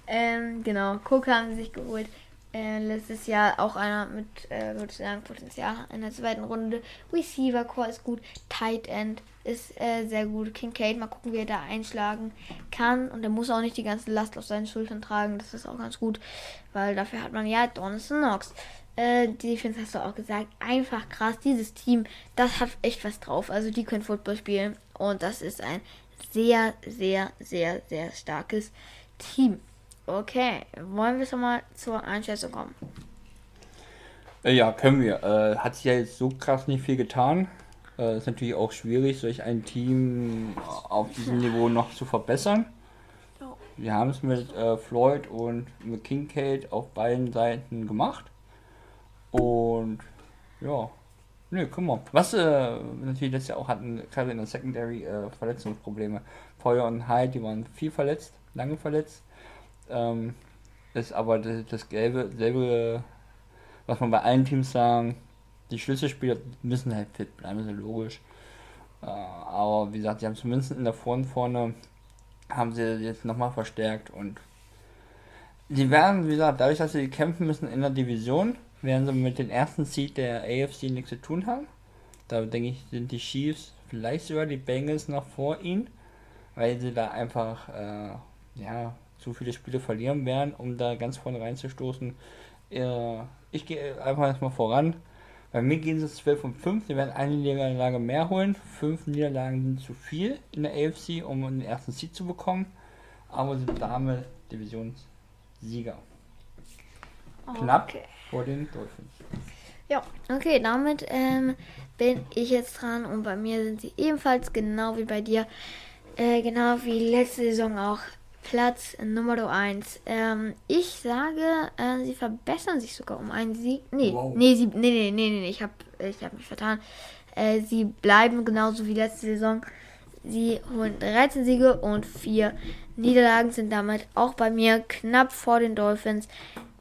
[SPEAKER 1] ähm, genau, Cook haben sie sich geholt äh, letztes Jahr auch einer mit, äh, würde ich sagen, Potenzial in der zweiten Runde. Receiver Core ist gut, Tight End ist äh, sehr gut. Kincaid, mal gucken, wie er da einschlagen kann. Und er muss auch nicht die ganze Last auf seinen Schultern tragen. Das ist auch ganz gut, weil dafür hat man ja Donaldson Knox. Äh, die Defense hast du auch gesagt, einfach krass. Dieses Team, das hat echt was drauf. Also die können Football spielen und das ist ein sehr, sehr, sehr, sehr starkes Team. Okay, wollen wir schon mal zur Einschätzung kommen?
[SPEAKER 2] Äh, ja, können wir. Äh, hat sich ja jetzt so krass nicht viel getan. Äh, ist natürlich auch schwierig, solch ein Team auf diesem Niveau noch zu verbessern. Wir haben es mit äh, Floyd und mit Kincaid auf beiden Seiten gemacht. Und ja, ne, guck mal. Was äh, natürlich letztes Jahr auch hatten, gerade in der Secondary äh, Verletzungsprobleme. Feuer und Hyde, die waren viel verletzt, lange verletzt. Ähm, ist aber das, das gelbe, selbe, was man bei allen Teams sagen, die Schlüsselspieler müssen halt fit bleiben, ist ja logisch. Äh, aber wie gesagt, sie haben zumindest in der Vorn vorne, haben sie jetzt nochmal verstärkt und sie werden, wie gesagt, dadurch, dass sie kämpfen müssen in der Division, werden sie mit dem ersten Seed der AFC nichts zu tun haben. Da denke ich, sind die Chiefs, vielleicht sogar die Bengals noch vor ihnen, weil sie da einfach äh, ja, zu viele Spiele verlieren werden, um da ganz vorne reinzustoßen. Äh, ich gehe einfach erstmal voran. Bei mir gehen sie 12 und 5, sie werden eine Niederlage mehr holen. Fünf Niederlagen sind zu viel in der AFC, um den ersten Seed zu bekommen. Aber sind damit Divisionssieger. Knapp
[SPEAKER 1] Okay.
[SPEAKER 2] vor den Dolphins.
[SPEAKER 1] Ja, okay, damit ähm, bin ich jetzt dran und bei mir sind sie ebenfalls genau wie bei dir, äh, genau wie letzte Saison auch Platz Nummer 1. Ähm, ich sage, äh, sie verbessern sich sogar um einen Sieg. Nee,
[SPEAKER 2] Wow.
[SPEAKER 1] nee, sie, nee, nee, nee, nee, ich habe ich hab mich vertan. Äh, sie bleiben genauso wie letzte Saison. Sie holen 13 Siege und 4 Niederlagen sind damit auch bei mir knapp vor den Dolphins.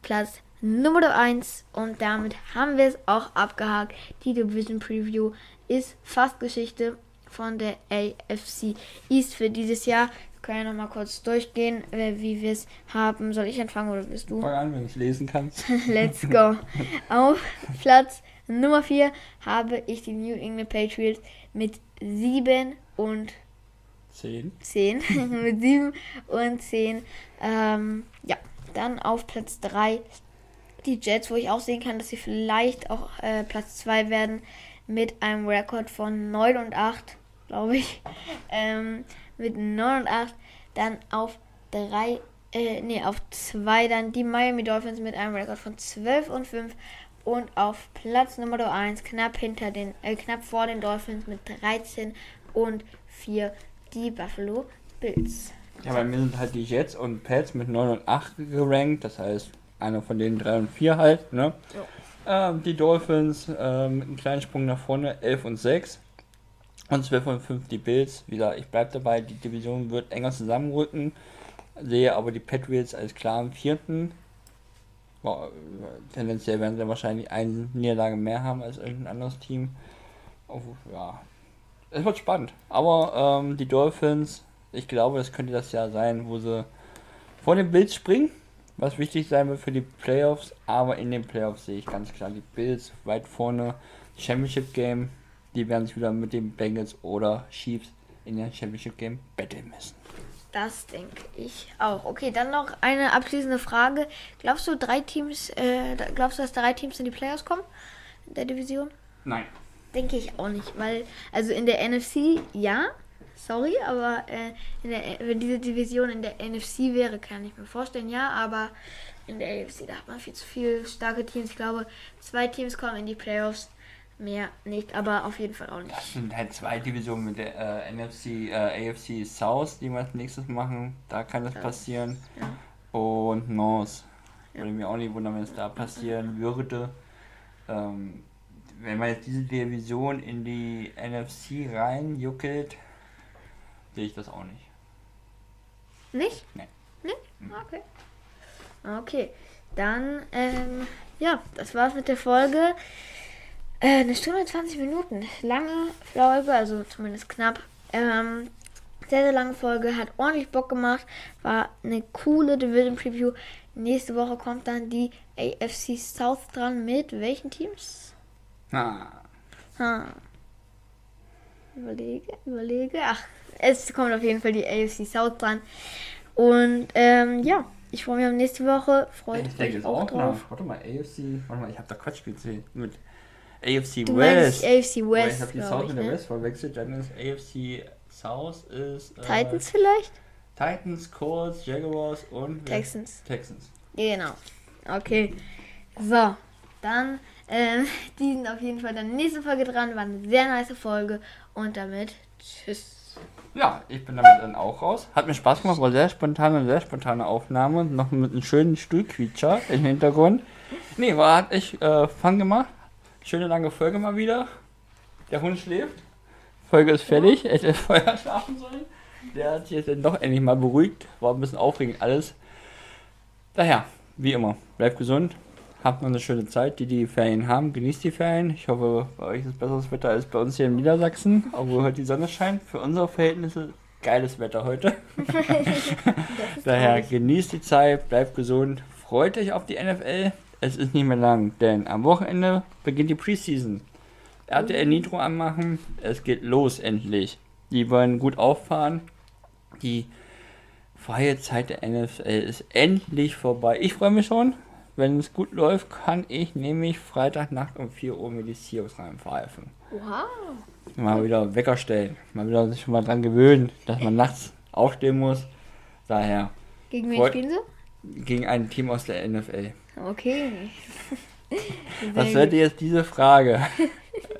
[SPEAKER 1] Platz Nummer 1 und damit haben wir es auch abgehakt. Die Division Preview ist fast Geschichte von der AFC East für dieses Jahr. Wir können ja nochmal kurz durchgehen, äh, wie wir es haben. Soll ich anfangen oder bist du?
[SPEAKER 2] Fang an, wenn es lesen kannst.
[SPEAKER 1] Let's go. Auf Platz Nummer 4 habe ich die New England Patriots mit 7 und
[SPEAKER 2] 10.
[SPEAKER 1] 10. mit 7 und 10. Ähm, ja, dann auf Platz 3 die Jets, wo ich auch sehen kann, dass sie vielleicht auch äh, Platz 2 werden mit einem Rekord von 9 und 8, glaube ich. Ähm, mit 9 und 8. Dann auf 3, äh, nee, auf 2 dann die Miami Dolphins mit einem Rekord von 12 und 5. Und auf Platz Nummer 1, knapp hinter den, äh, knapp vor den Dolphins mit 13 und 4 die Buffalo Bills.
[SPEAKER 2] Ja, bei mir sind halt die Jets und Pets mit 9 und 8 gerankt, das heißt einer von denen 3 und 4 halt, ne? Ähm, die Dolphins ähm, mit einem kleinen Sprung nach vorne, 11 und 6 und 12 und 5 die Bills. Wie gesagt, ich bleibe dabei, die Division wird enger zusammenrücken, sehe aber die Patriots als klaren vierten. Boah, tendenziell werden sie wahrscheinlich eine Niederlage mehr haben als irgendein anderes Team. Oh, ja, es wird spannend. Aber ähm, die Dolphins, ich glaube, das könnte das Jahr sein, wo sie vor den Bills springen, was wichtig sein wird für die Playoffs. Aber in den Playoffs sehe ich ganz klar die Bills weit vorne. Championship Game, die werden sich wieder mit den Bengals oder Chiefs in der Championship Game battlen müssen.
[SPEAKER 1] Das denke ich auch. Okay, dann noch eine abschließende Frage. Glaubst du, drei Teams, äh, da- glaubst du, dass drei Teams in die Playoffs kommen? In der Division?
[SPEAKER 2] Nein.
[SPEAKER 1] Denke ich auch nicht, weil, also in der NFC, ja, sorry, aber äh, in der, wenn diese Division in der NFC wäre, kann ich mir vorstellen, ja, aber in der AFC, da hat man viel zu viele starke Teams. Ich glaube, zwei Teams kommen in die Playoffs, mehr nicht, aber auf jeden Fall auch nicht.
[SPEAKER 2] Das sind halt zwei Divisionen mit der äh, NFC, äh, AFC South, die wir als nächstes machen. Da kann das passieren. Und North. Würde mir auch nicht wundern, wenn es da passieren würde. Ähm, wenn man jetzt diese Division in die NFC reinjuckelt, sehe ich das auch nicht.
[SPEAKER 1] Nicht?
[SPEAKER 2] Nee.
[SPEAKER 1] Nee? Okay. Okay. Dann, ähm, ja, das war's mit der Folge. Äh, eine Stunde und 20 Minuten. Lange Folge, also zumindest knapp. Ähm, sehr, sehr lange Folge. Hat ordentlich Bock gemacht. War eine coole Division Preview. Nächste Woche kommt dann die AFC South dran mit welchen Teams?
[SPEAKER 2] Ah,
[SPEAKER 1] Ha. Überlege, überlege. Ach, es kommt auf jeden Fall die AFC South dran. Und ähm, ja, ich freue mich auf nächste Woche. Freut
[SPEAKER 2] ich denke
[SPEAKER 1] euch
[SPEAKER 2] jetzt
[SPEAKER 1] auch drauf.
[SPEAKER 2] nach. Warte mal, AFC. Warte mal, ich habe da Quatsch gezählt. Mit AFC
[SPEAKER 1] Du
[SPEAKER 2] West.
[SPEAKER 1] AFC
[SPEAKER 2] Weil
[SPEAKER 1] West,
[SPEAKER 2] ich habe die South und
[SPEAKER 1] ne?
[SPEAKER 2] West verwechselt. Dann ist AFC South ist. Äh,
[SPEAKER 1] Titans vielleicht?
[SPEAKER 2] Titans, Colts, Jaguars und
[SPEAKER 1] Texans.
[SPEAKER 2] Texans.
[SPEAKER 1] Genau. Okay. So, dann, ähm, die sind auf jeden Fall dann nächste Folge dran. War eine sehr nice Folge. Und damit, tschüss.
[SPEAKER 2] Ja, ich bin damit dann auch raus. Hat mir Spaß gemacht, war sehr spontane, sehr spontane Aufnahme. Noch mit einem schönen Stuhlquietscher im Hintergrund. Nee, war, hat echt äh, Fun gemacht. Schöne lange Folge mal wieder. Der Hund schläft. Folge ist fertig. Er hätte vorher schlafen sollen. Der hat sich jetzt dann doch endlich mal beruhigt. War ein bisschen aufregend alles. Daher, wie immer, bleibt gesund, habt noch eine schöne Zeit, die die Ferien haben, genießt die Ferien. Ich hoffe, bei euch ist besseres Wetter als bei uns hier in Niedersachsen, obwohl heute die Sonne scheint. Für unsere Verhältnisse geiles Wetter heute. Daher genießt die Zeit, bleibt gesund, freut euch auf die NFL. Es ist nicht mehr lang, denn am Wochenende beginnt die Preseason. RTL Nitro anmachen, es geht los endlich. Die wollen gut auffahren. Die freie Zeit der NFL ist endlich vorbei. Ich freue mich schon. Wenn es gut läuft, kann ich nämlich Freitagnacht um 4 Uhr mir die Seahawks reinpfeifen.
[SPEAKER 1] Wow.
[SPEAKER 2] Mal wieder Wecker stellen. Mal wieder sich schon mal dran gewöhnen, dass man nachts aufstehen muss. Daher
[SPEAKER 1] Gegen wen spielen sie?
[SPEAKER 2] gegen ein Team aus der NFL.
[SPEAKER 1] Okay.
[SPEAKER 2] Was
[SPEAKER 1] gut.
[SPEAKER 2] jetzt diese Frage?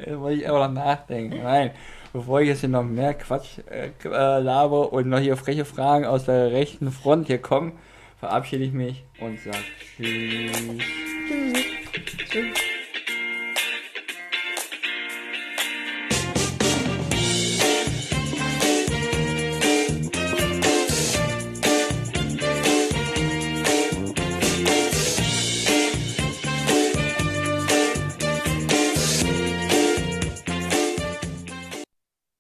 [SPEAKER 2] Da wollte ich aber noch nachdenken. Nein, bevor ich jetzt hier noch mehr Quatsch äh, äh, laber und noch hier freche Fragen aus der rechten Front hier kommen, verabschiede ich mich und sage Tschüss.
[SPEAKER 1] Tschüss. Tschüss.